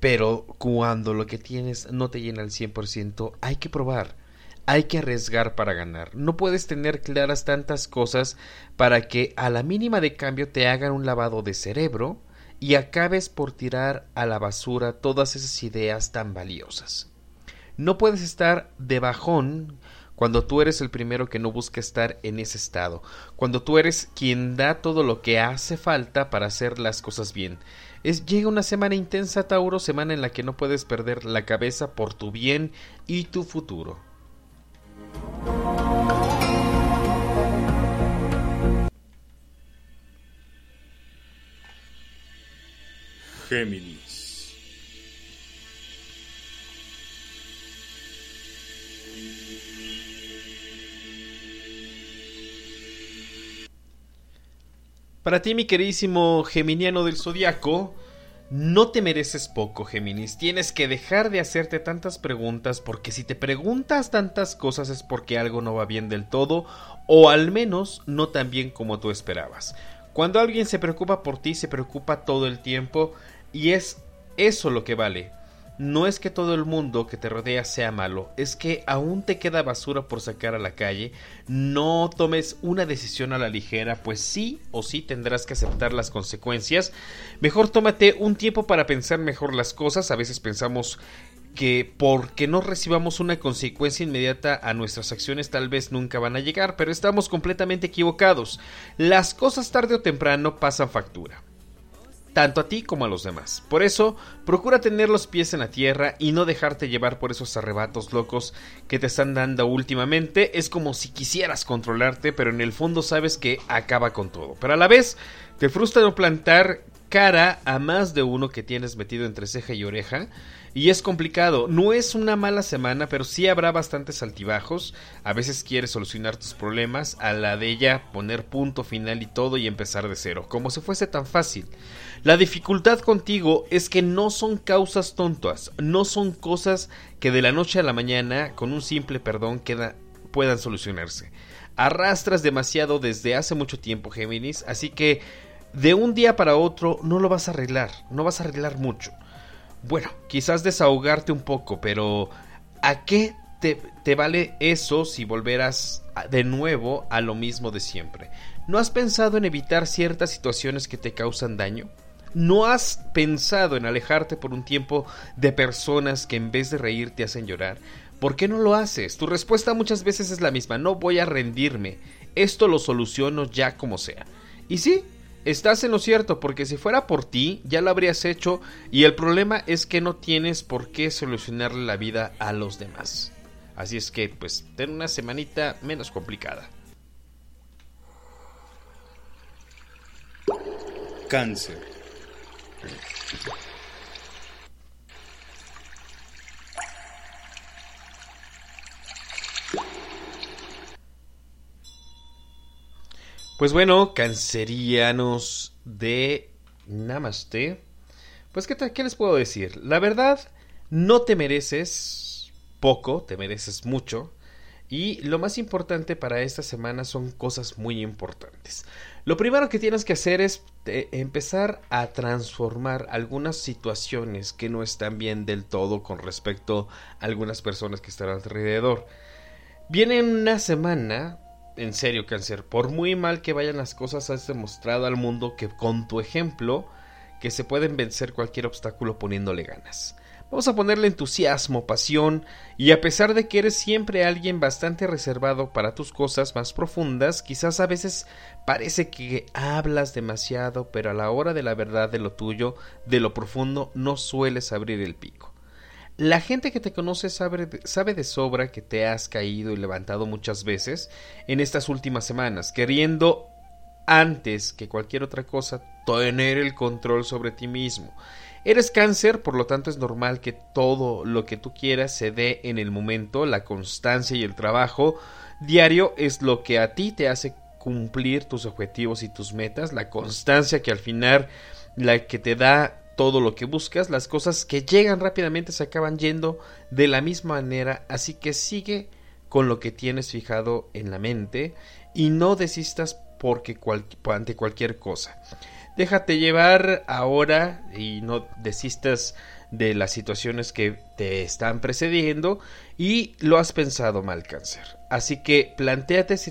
pero cuando lo que tienes no te llena al 100%, hay que probar hay que arriesgar para ganar. No puedes tener claras tantas cosas para que a la mínima de cambio te hagan un lavado de cerebro y acabes por tirar a la basura todas esas ideas tan valiosas. No puedes estar de bajón cuando tú eres el primero que no busca estar en ese estado, cuando tú eres quien da todo lo que hace falta para hacer las cosas bien. Es, llega una semana intensa, Tauro, semana en la que no puedes perder la cabeza por tu bien y tu futuro. Géminis. Para ti, mi queridísimo Geminiano del Zodiaco, no te mereces poco, Géminis. Tienes que dejar de hacerte tantas preguntas porque si te preguntas tantas cosas es porque algo no va bien del todo o al menos no tan bien como tú esperabas. Cuando alguien se preocupa por ti, se preocupa todo el tiempo y es eso lo que vale. No es que todo el mundo que te rodea sea malo, es que aún te queda basura por sacar a la calle. No tomes una decisión a la ligera, pues sí o sí tendrás que aceptar las consecuencias. Mejor tómate un tiempo para pensar mejor las cosas. A veces pensamos que porque no recibamos una consecuencia inmediata a nuestras acciones tal vez nunca van a llegar, pero estamos completamente equivocados. Las cosas tarde o temprano pasan factura tanto a ti como a los demás. Por eso, procura tener los pies en la tierra y no dejarte llevar por esos arrebatos locos que te están dando últimamente. Es como si quisieras controlarte, pero en el fondo sabes que acaba con todo. Pero a la vez, te frustra no plantar cara a más de uno que tienes metido entre ceja y oreja. Y es complicado, no es una mala semana, pero sí habrá bastantes altibajos. A veces quieres solucionar tus problemas, a la de ella poner punto final y todo y empezar de cero, como si fuese tan fácil. La dificultad contigo es que no son causas tontas, no son cosas que de la noche a la mañana, con un simple perdón, puedan solucionarse. Arrastras demasiado desde hace mucho tiempo, Géminis, así que de un día para otro no lo vas a arreglar, no vas a arreglar mucho. Bueno, quizás desahogarte un poco, pero ¿a qué te, te, vale eso si volverás de nuevo a lo mismo de siempre? ¿No has pensado en evitar ciertas situaciones que te causan daño? ¿No has pensado en alejarte por un tiempo de personas que en vez de reír te hacen llorar? ¿Por qué no lo haces? Tu respuesta muchas veces es la misma, no voy a rendirme, esto lo soluciono ya como sea. Y sí, estás en lo cierto, porque si fuera por ti, ya lo habrías hecho y el problema es que no tienes por qué solucionarle la vida a los demás. Así es que, pues, ten una semanita menos complicada. Cáncer. Pues bueno, cancerianos de Namaste. Pues, ¿qué, ¿qué les puedo decir? La verdad, no te mereces poco, te mereces mucho. Y lo más importante para esta semana son cosas muy importantes. Lo primero que tienes que hacer es empezar a transformar algunas situaciones que no están bien del todo con respecto a algunas personas que están alrededor. Viene una semana en serio, cáncer, por muy mal que vayan las cosas, has demostrado al mundo que con tu ejemplo que se pueden vencer cualquier obstáculo poniéndole ganas. Vamos a ponerle entusiasmo, pasión, y a pesar de que eres siempre alguien bastante reservado para tus cosas más profundas, quizás a veces parece que hablas demasiado, pero a la hora de la verdad de lo tuyo, de lo profundo, no sueles abrir el pico. La gente que te conoce sabe, sabe, de sobra que te has caído y levantado muchas veces en estas últimas semanas, queriendo antes que cualquier otra cosa tener el control sobre ti mismo. Eres cáncer, por lo tanto es normal que todo lo que tú quieras se dé en el momento, la constancia y el trabajo diario es lo que a ti te hace cumplir tus objetivos y tus metas, la constancia que al final la que te da todo lo que buscas, las cosas que llegan rápidamente se acaban yendo de la misma manera, así que sigue con lo que tienes fijado en la mente y no desistas porque ante cualquier cosa. Déjate llevar ahora y no desistas de las situaciones que te están precediendo y lo has pensado mal cáncer. Así que planteate si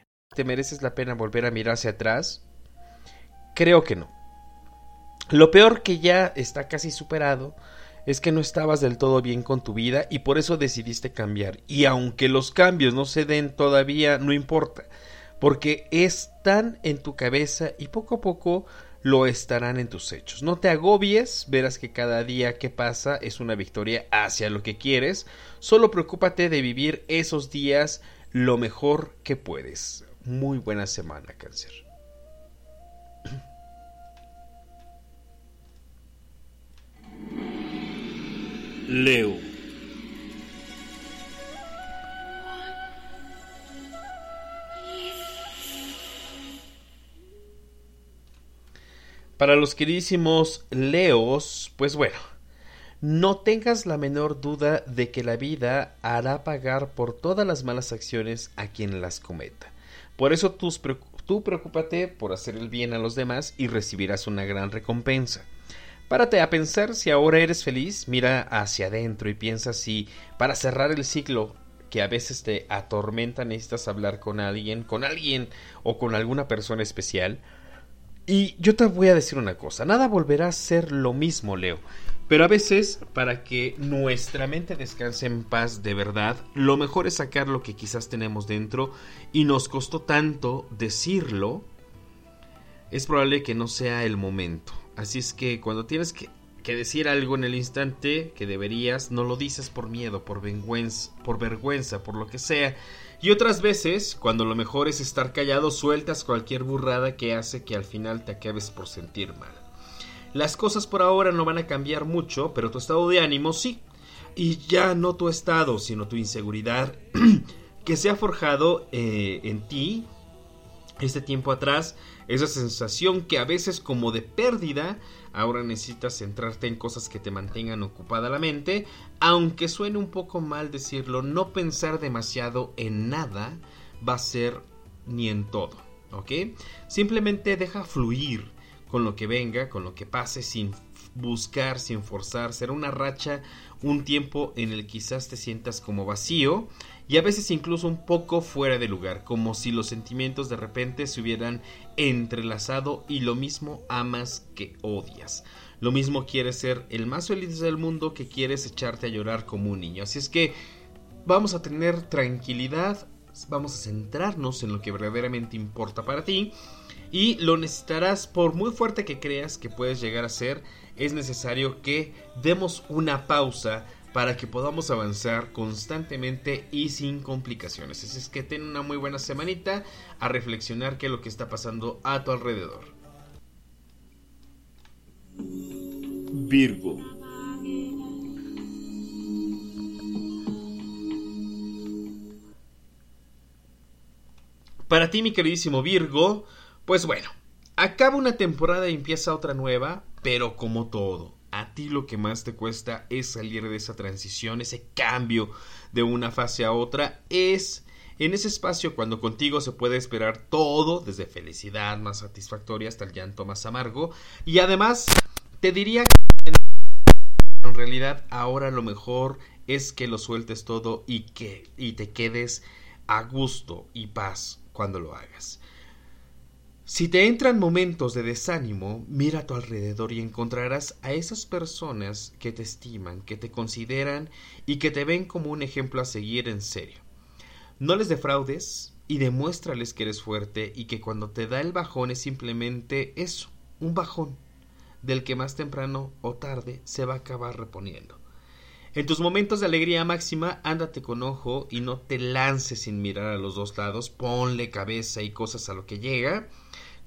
¿Te mereces la pena volver a mirar hacia atrás? Creo que no. Lo peor que ya está casi superado es que no estabas del todo bien con tu vida y por eso decidiste cambiar. Y aunque los cambios no se den todavía, no importa, porque están en tu cabeza y poco a poco lo estarán en tus hechos. No te agobies, verás que cada día que pasa es una victoria hacia lo que quieres. Solo preocúpate de vivir esos días lo mejor que puedes muy buena semana, cáncer. Leo. Para los queridísimos Leos, pues bueno, no tengas la menor duda de que la vida hará pagar por todas las malas acciones a quien las cometa. Por eso tú, tú preocúpate por hacer el bien a los demás y recibirás una gran recompensa. Párate a pensar si ahora eres feliz, mira hacia adentro y piensa si para cerrar el ciclo que a veces te atormenta necesitas hablar con alguien, con alguien o con alguna persona especial. Y yo te voy a decir una cosa, nada volverá a ser lo mismo, Leo. Pero a veces, para que nuestra mente descanse en paz de verdad, lo mejor es sacar lo que quizás tenemos dentro y nos costó tanto decirlo, es probable que no sea el momento. Así es que cuando tienes que, decir algo en el instante que deberías, no lo dices por miedo, por por vergüenza, por lo que sea. Y otras veces, cuando lo mejor es estar callado, sueltas cualquier burrada que hace que al final te acabes por sentir mal. Las cosas por ahora no van a cambiar mucho, pero tu estado de ánimo sí. Y ya no tu estado, sino tu inseguridad que se ha forjado eh, en ti este tiempo atrás, esa sensación que a veces como de pérdida, ahora necesitas centrarte en cosas que te mantengan ocupada la mente, aunque suene un poco mal decirlo, no pensar demasiado en nada va a ser ni en todo, ¿ok? Simplemente deja fluir con lo que venga, con lo que pase, sin buscar, sin forzar. Será una racha, un tiempo en el quizás te sientas como vacío y a veces incluso un poco fuera de lugar, como si los sentimientos de repente se hubieran entrelazado y lo mismo amas que odias. Lo mismo quieres ser el más feliz del mundo que quieres echarte a llorar como un niño. Así es que vamos a tener tranquilidad, vamos a centrarnos en lo que verdaderamente importa para ti y lo necesitarás por muy fuerte que creas que puedes llegar a ser, es necesario que demos una pausa para que podamos avanzar constantemente y sin complicaciones. Así es que ten una muy buena semanita a reflexionar qué es lo que está pasando a tu alrededor. Virgo. Para ti, mi queridísimo Virgo, pues bueno, acaba una temporada y empieza otra nueva, pero como todo, a ti lo que más te cuesta es salir de esa transición, ese cambio de una fase a otra, es en ese espacio cuando contigo se puede esperar todo, desde felicidad más satisfactoria hasta el llanto más amargo, y además te diría que en realidad ahora lo mejor es que lo sueltes todo y que y te quedes a gusto y paz cuando lo hagas. Si te entran momentos de desánimo, mira a tu alrededor y encontrarás a esas personas que te estiman, que te consideran y que te ven como un ejemplo a seguir en serio. No les defraudes y demuéstrales que eres fuerte y que cuando te da el bajón es simplemente eso, un bajón, del que más temprano o tarde se va a acabar reponiendo. En tus momentos de alegría máxima, ándate con ojo y no te lances sin mirar a los dos lados, ponle cabeza y cosas a lo que llega.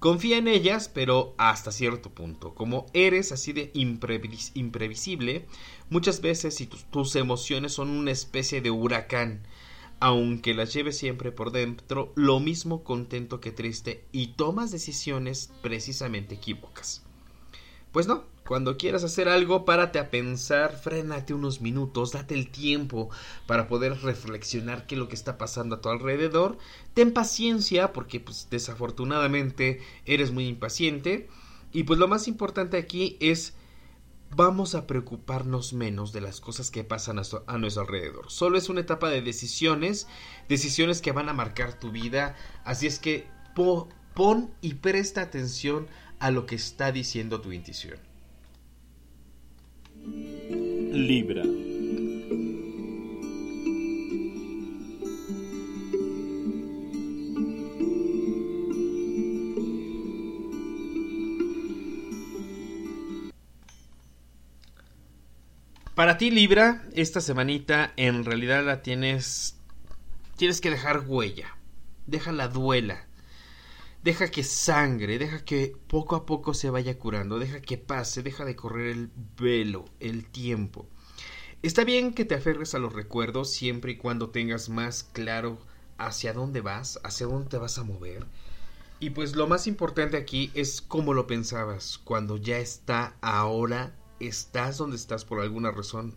Confía en ellas, pero hasta cierto punto. Como eres así de imprevis imprevisible, muchas veces tus, tus emociones son una especie de huracán, aunque las lleves siempre por dentro, lo mismo contento que triste y tomas decisiones precisamente equívocas. Pues no, cuando quieras hacer algo, párate a pensar, frénate unos minutos, date el tiempo para poder reflexionar qué es lo que está pasando a tu alrededor. Ten paciencia, porque pues desafortunadamente eres muy impaciente. Y pues lo más importante aquí es vamos a preocuparnos menos de las cosas que pasan a, nuestro alrededor. Solo es una etapa de decisiones, decisiones que van a marcar tu vida. Así es que po pon y presta atención a lo que está diciendo tu intuición. Libra. Para ti Libra, esta semanita en realidad la tienes tienes que dejar huella. Déjala duela. Deja que sangre, deja que poco a poco se vaya curando, deja que pase, deja de correr el velo, el tiempo. Está bien que te aferres a los recuerdos siempre y cuando tengas más claro hacia dónde vas, hacia dónde te vas a mover. Y pues lo más importante aquí es cómo lo pensabas, cuando ya está ahora, estás donde estás por alguna razón.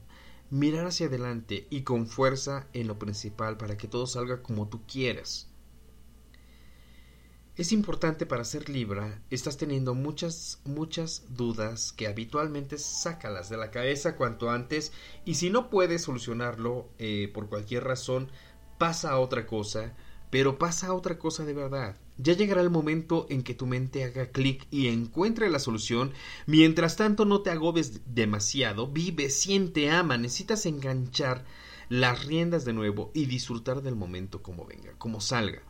Mirar hacia adelante y con fuerza en lo principal para que todo salga como tú quieras. Es importante para ser Libra, estás teniendo muchas, muchas dudas que habitualmente sácalas de la cabeza cuanto antes y si no puedes solucionarlo eh, por cualquier razón, pasa a otra cosa, pero pasa a otra cosa de verdad. Ya llegará el momento en que tu mente haga clic y encuentre la solución. Mientras tanto, no te agobes demasiado. Vive, siente, ama. Necesitas enganchar las riendas de nuevo y disfrutar del momento como venga, como salga.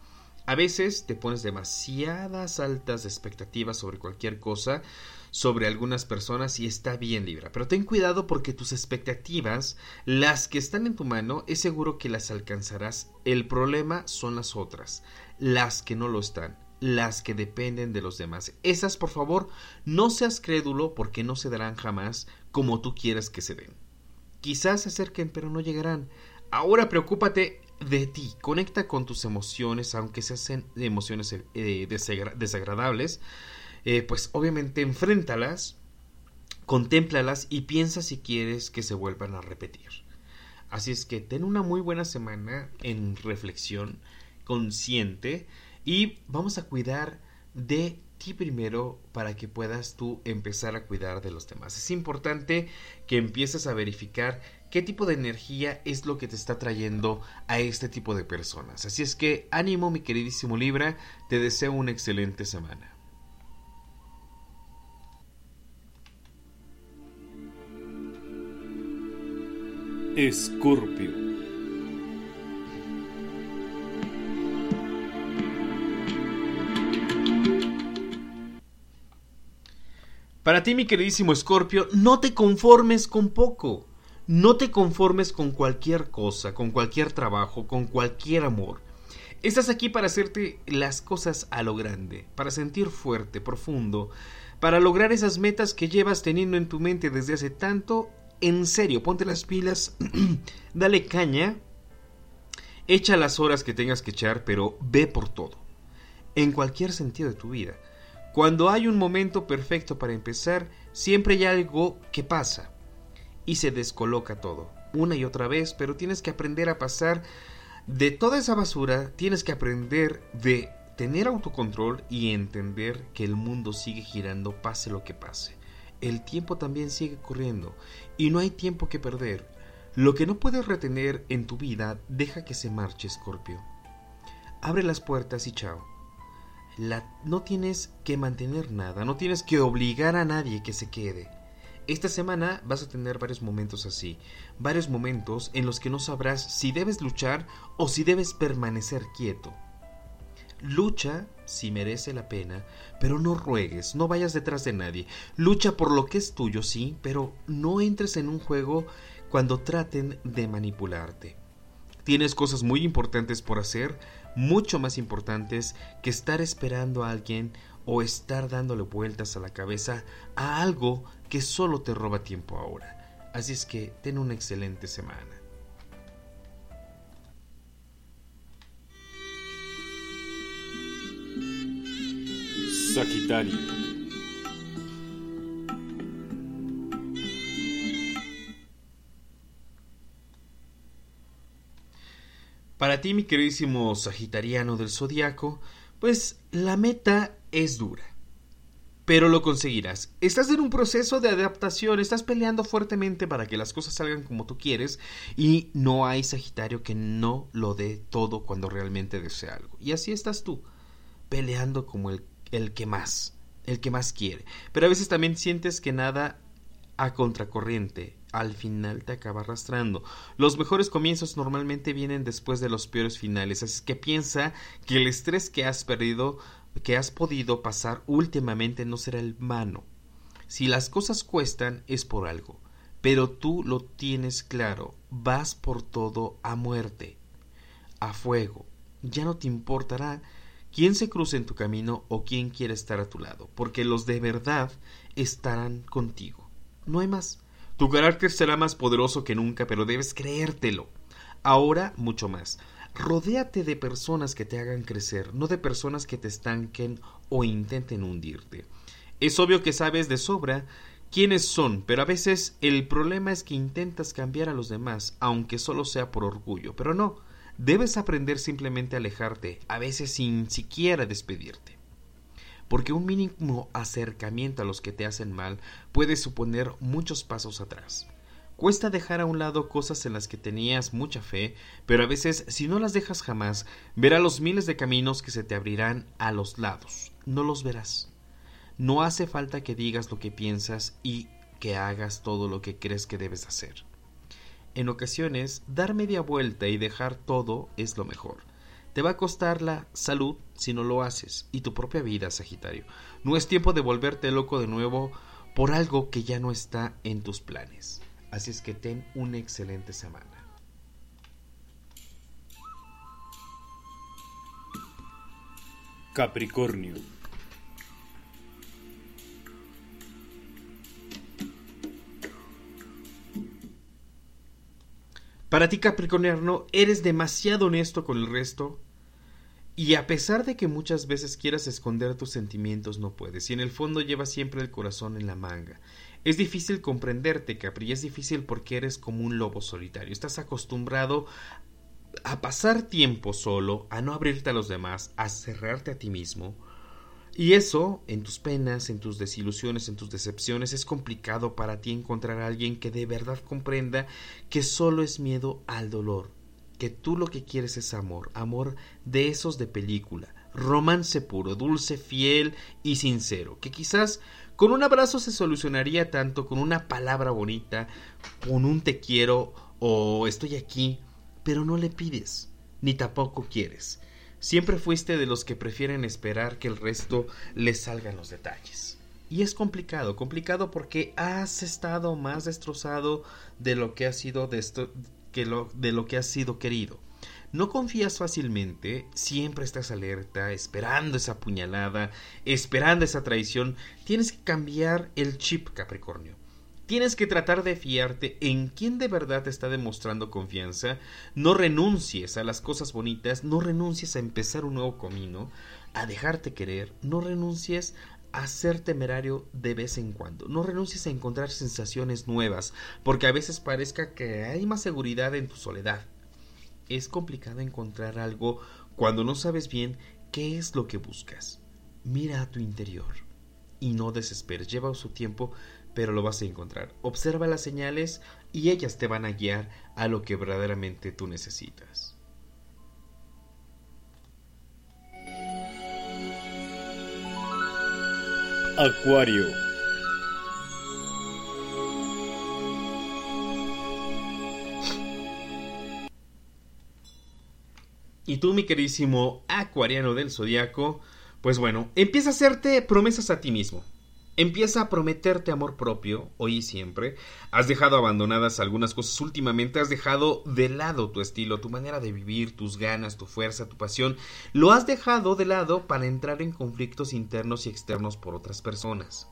A veces te pones demasiadas altas expectativas sobre cualquier cosa, sobre algunas personas y está bien Libra, pero ten cuidado porque tus expectativas, las que están en tu mano, es seguro que las alcanzarás. El problema son las otras, las que no lo están. las que dependen de los demás. Esas, por favor, no seas crédulo porque no se darán jamás como tú quieres que se den. Quizás se acerquen, pero no llegarán. Ahora preocúpate de ti, conecta con tus emociones, aunque sean emociones eh, desagradables, eh, pues obviamente enfréntalas, contémplalas y piensa si quieres que se vuelvan a repetir. Así es que ten una muy buena semana en reflexión consciente y vamos a cuidar de ti primero para que puedas tú empezar a cuidar de los demás. Es importante que empieces a verificar qué tipo de energía es lo que te está trayendo a este tipo de personas. Así es que ánimo mi queridísimo Libra, te deseo una excelente semana. Escorpio. Para ti, mi queridísimo Escorpio, no te conformes con poco. No te conformes con cualquier cosa, con cualquier trabajo, con cualquier amor. Estás aquí para hacerte las cosas a lo grande, para sentir fuerte, profundo, para lograr esas metas que llevas teniendo en tu mente desde hace tanto. En serio, ponte las pilas, dale caña, echa las horas que tengas que echar, pero ve por todo. En cualquier sentido de tu vida. Cuando hay un momento perfecto para empezar, siempre hay algo que pasa y se descoloca todo, una y otra vez, pero tienes que aprender a pasar de toda esa basura, tienes que aprender de tener autocontrol y entender que el mundo sigue girando pase lo que pase. El tiempo también sigue corriendo y no hay tiempo que perder. Lo que no puedes retener en tu vida, deja que se marche, Scorpio. Abre las puertas y chao no tienes que mantener nada, no tienes que obligar a nadie que se quede. Esta semana vas a tener varios momentos así, varios momentos en los que no sabrás si debes luchar o si debes permanecer quieto. Lucha si merece la pena, pero no ruegues, no vayas detrás de nadie. Lucha por lo que es tuyo, sí, pero no entres en un juego cuando traten de manipularte. Tienes cosas muy importantes por hacer, mucho más importantes que estar esperando a alguien o estar dándole vueltas a la cabeza a algo que solo te roba tiempo ahora. Así es que ten una excelente semana. Sagitario Para ti, mi queridísimo Sagitariano del Zodiaco, pues la meta es dura. Pero lo conseguirás. Estás en un proceso de adaptación, estás peleando fuertemente para que las cosas salgan como tú quieres y no hay Sagitario que no lo dé todo cuando realmente desea algo. Y así estás tú, peleando como el, el que más, el que más quiere. Pero a veces también sientes que nada a contracorriente al final te acaba arrastrando. Los mejores comienzos normalmente vienen después de los peores finales, así que piensa que el estrés que has perdido, que has podido pasar últimamente no será el vano. Si las cosas cuestan es por algo, pero tú lo tienes claro, vas por todo a muerte, a fuego. Ya no te importará quién se cruce en tu camino o quién quiere estar a tu lado, porque los de verdad estarán contigo. No hay más. Tu carácter será más poderoso que nunca, pero debes creértelo. Ahora mucho más. Rodéate de personas que te hagan crecer, no de personas que te estanquen o intenten hundirte. Es obvio que sabes de sobra quiénes son, pero a veces el problema es que intentas cambiar a los demás, aunque solo sea por orgullo. Pero no, debes aprender simplemente a alejarte, a veces sin siquiera despedirte porque un mínimo acercamiento a los que te hacen mal puede suponer muchos pasos atrás. Cuesta dejar a un lado cosas en las que tenías mucha fe, pero a veces si no las dejas jamás, verás los miles de caminos que se te abrirán a los lados. No los verás. No hace falta que digas lo que piensas y que hagas todo lo que crees que debes hacer. En ocasiones, dar media vuelta y dejar todo es lo mejor. Te va a costar la salud si no lo haces y tu propia vida, Sagitario. No es tiempo de volverte loco de nuevo por algo que ya no está en tus planes. Así es que ten una excelente semana. Capricornio. Para ti, Capricorniano, eres demasiado honesto con el resto. Y a pesar de que muchas veces quieras esconder tus sentimientos, no puedes. Y en el fondo llevas siempre el corazón en la manga. Es difícil comprenderte, Capri. Es difícil porque eres como un lobo solitario. Estás acostumbrado a pasar tiempo solo, a no abrirte a los demás, a cerrarte a ti mismo. Y eso, en tus penas, en tus desilusiones, en tus decepciones, es complicado para ti encontrar a alguien que de verdad comprenda que solo es miedo al dolor, que tú lo que quieres es amor, amor de esos de película, romance puro, dulce, fiel y sincero, que quizás con un abrazo se solucionaría tanto, con una palabra bonita, con un te quiero o estoy aquí, pero no le pides, ni tampoco quieres. Siempre fuiste de los que prefieren esperar que el resto les salgan los detalles. Y es complicado, complicado porque has estado más destrozado de lo que ha sido de, que lo, de lo que has sido querido. No confías fácilmente, siempre estás alerta, esperando esa puñalada, esperando esa traición. Tienes que cambiar el chip, Capricornio. Tienes que tratar de fiarte en quien de verdad te está demostrando confianza. No renuncies a las cosas bonitas, no renuncies a empezar un nuevo camino, a dejarte querer, no renuncies a ser temerario de vez en cuando. No renuncies a encontrar sensaciones nuevas, porque a veces parezca que hay más seguridad en tu soledad. Es complicado encontrar algo cuando no sabes bien qué es lo que buscas. Mira a tu interior y no desesperes. Lleva su tiempo pero lo vas a encontrar. Observa las señales y ellas te van a guiar a lo que verdaderamente tú necesitas. Acuario. Y tú, mi queridísimo acuariano del zodiaco, pues bueno, empieza a hacerte promesas a ti mismo. Empieza a prometerte amor propio, hoy y siempre. Has dejado abandonadas algunas cosas últimamente, has dejado de lado tu estilo, tu manera de vivir, tus ganas, tu fuerza, tu pasión. Lo has dejado de lado para entrar en conflictos internos y externos por otras personas.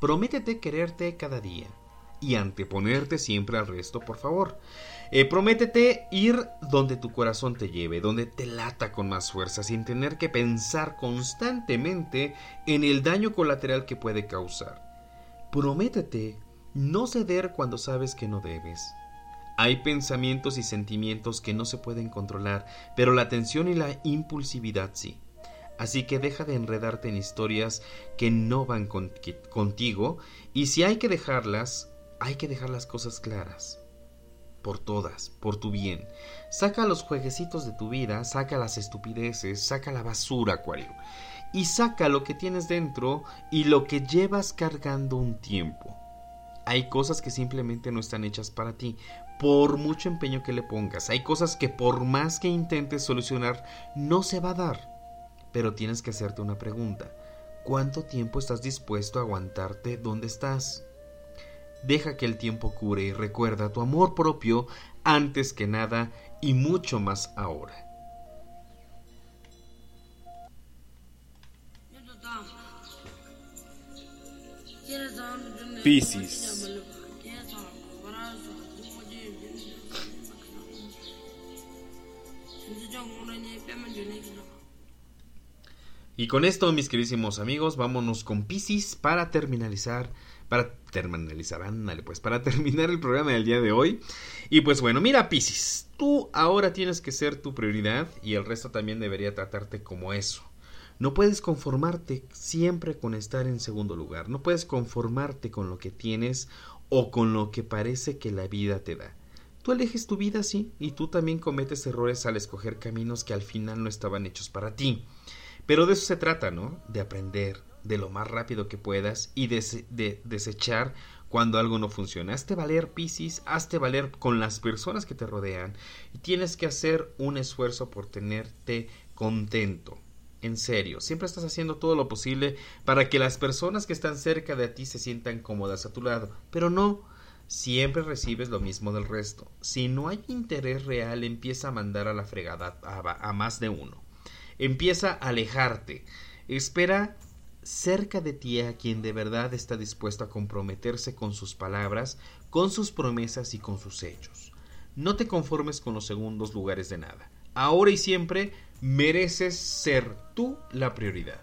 Prométete quererte cada día y anteponerte siempre al resto, por favor. Eh, prométete ir donde tu corazón te lleve, donde te lata con más fuerza, sin tener que pensar constantemente en el daño colateral que puede causar. Prométete no ceder cuando sabes que no debes. Hay pensamientos y sentimientos que no se pueden controlar, pero la tensión y la impulsividad sí. Así que deja de enredarte en historias que no van contigo y si hay que dejarlas, hay que dejar las cosas claras. Por todas, por tu bien. Saca los jueguecitos de tu vida, saca las estupideces, saca la basura, Acuario. Y saca lo que tienes dentro y lo que llevas cargando un tiempo. Hay cosas que simplemente no están hechas para ti, por mucho empeño que le pongas. Hay cosas que por más que intentes solucionar, no se va a dar. Pero tienes que hacerte una pregunta. ¿Cuánto tiempo estás dispuesto a aguantarte donde estás? Deja que el tiempo cure y recuerda tu amor propio antes que nada y mucho más ahora. Piscis. Y con esto, mis queridísimos amigos, vámonos con Piscis para terminalizar para terminalizar, pues para terminar el programa del día de hoy. Y pues bueno, mira Piscis, tú ahora tienes que ser tu prioridad y el resto también debería tratarte como eso. No puedes conformarte siempre con estar en segundo lugar, no puedes conformarte con lo que tienes o con lo que parece que la vida te da. Tú eliges tu vida, sí, y tú también cometes errores al escoger caminos que al final no estaban hechos para ti. Pero de eso se trata, ¿no? De aprender, de lo más rápido que puedas y de, desechar cuando algo no funciona. Hazte valer, Piscis, hazte valer con las personas que te rodean y tienes que hacer un esfuerzo por tenerte contento. En serio, siempre estás haciendo todo lo posible para que las personas que están cerca de ti se sientan cómodas a tu lado, pero no, siempre recibes lo mismo del resto. Si no hay interés real, empieza a mandar a la fregada a más de uno. Empieza a alejarte. Espera cerca de ti a quien de verdad está dispuesto a comprometerse con sus palabras, con sus promesas y con sus hechos. No te conformes con los segundos lugares de nada. Ahora y siempre mereces ser tú la prioridad.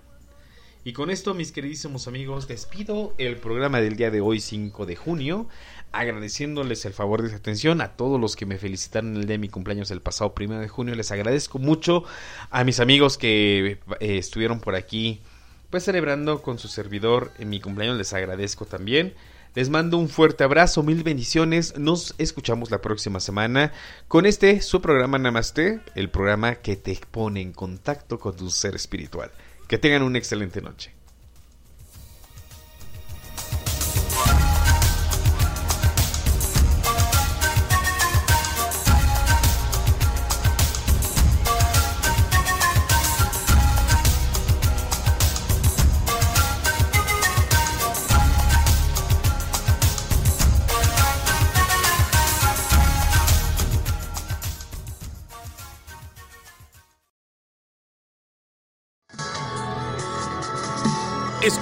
Y con esto, mis queridísimos amigos, despido el programa del día de hoy, 5 de junio, agradeciéndoles el favor de su atención a todos los que me felicitaron el día de mi cumpleaños el pasado 1 de junio. Les agradezco mucho a mis amigos que eh, estuvieron por aquí, pues celebrando con su servidor en mi cumpleaños. Les agradezco también. Les mando un fuerte abrazo, mil bendiciones. Nos escuchamos la próxima semana con este su programa Namaste, el programa que te pone en contacto con tu ser espiritual. Que tengan una excelente noche.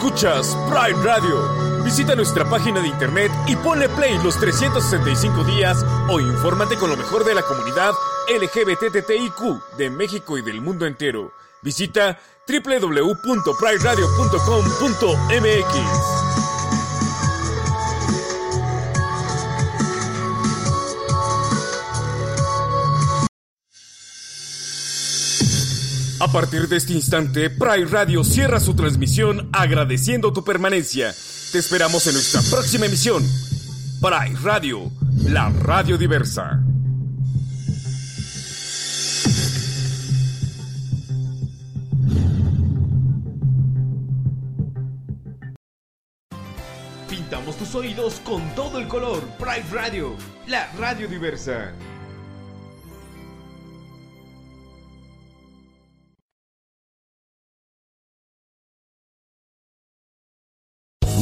Escuchas Pride Radio. Visita nuestra página de internet y ponle play los 365 días o infórmate con lo mejor de la comunidad LGBTTIQ de México y del mundo entero. Visita www.prideradio.com.mx. partir de este instante, Pride Radio cierra su transmisión agradeciendo tu permanencia. Te esperamos en nuestra próxima emisión. Pride Radio, la radio diversa. Pintamos tus oídos con todo el color. Pride Radio, la radio diversa.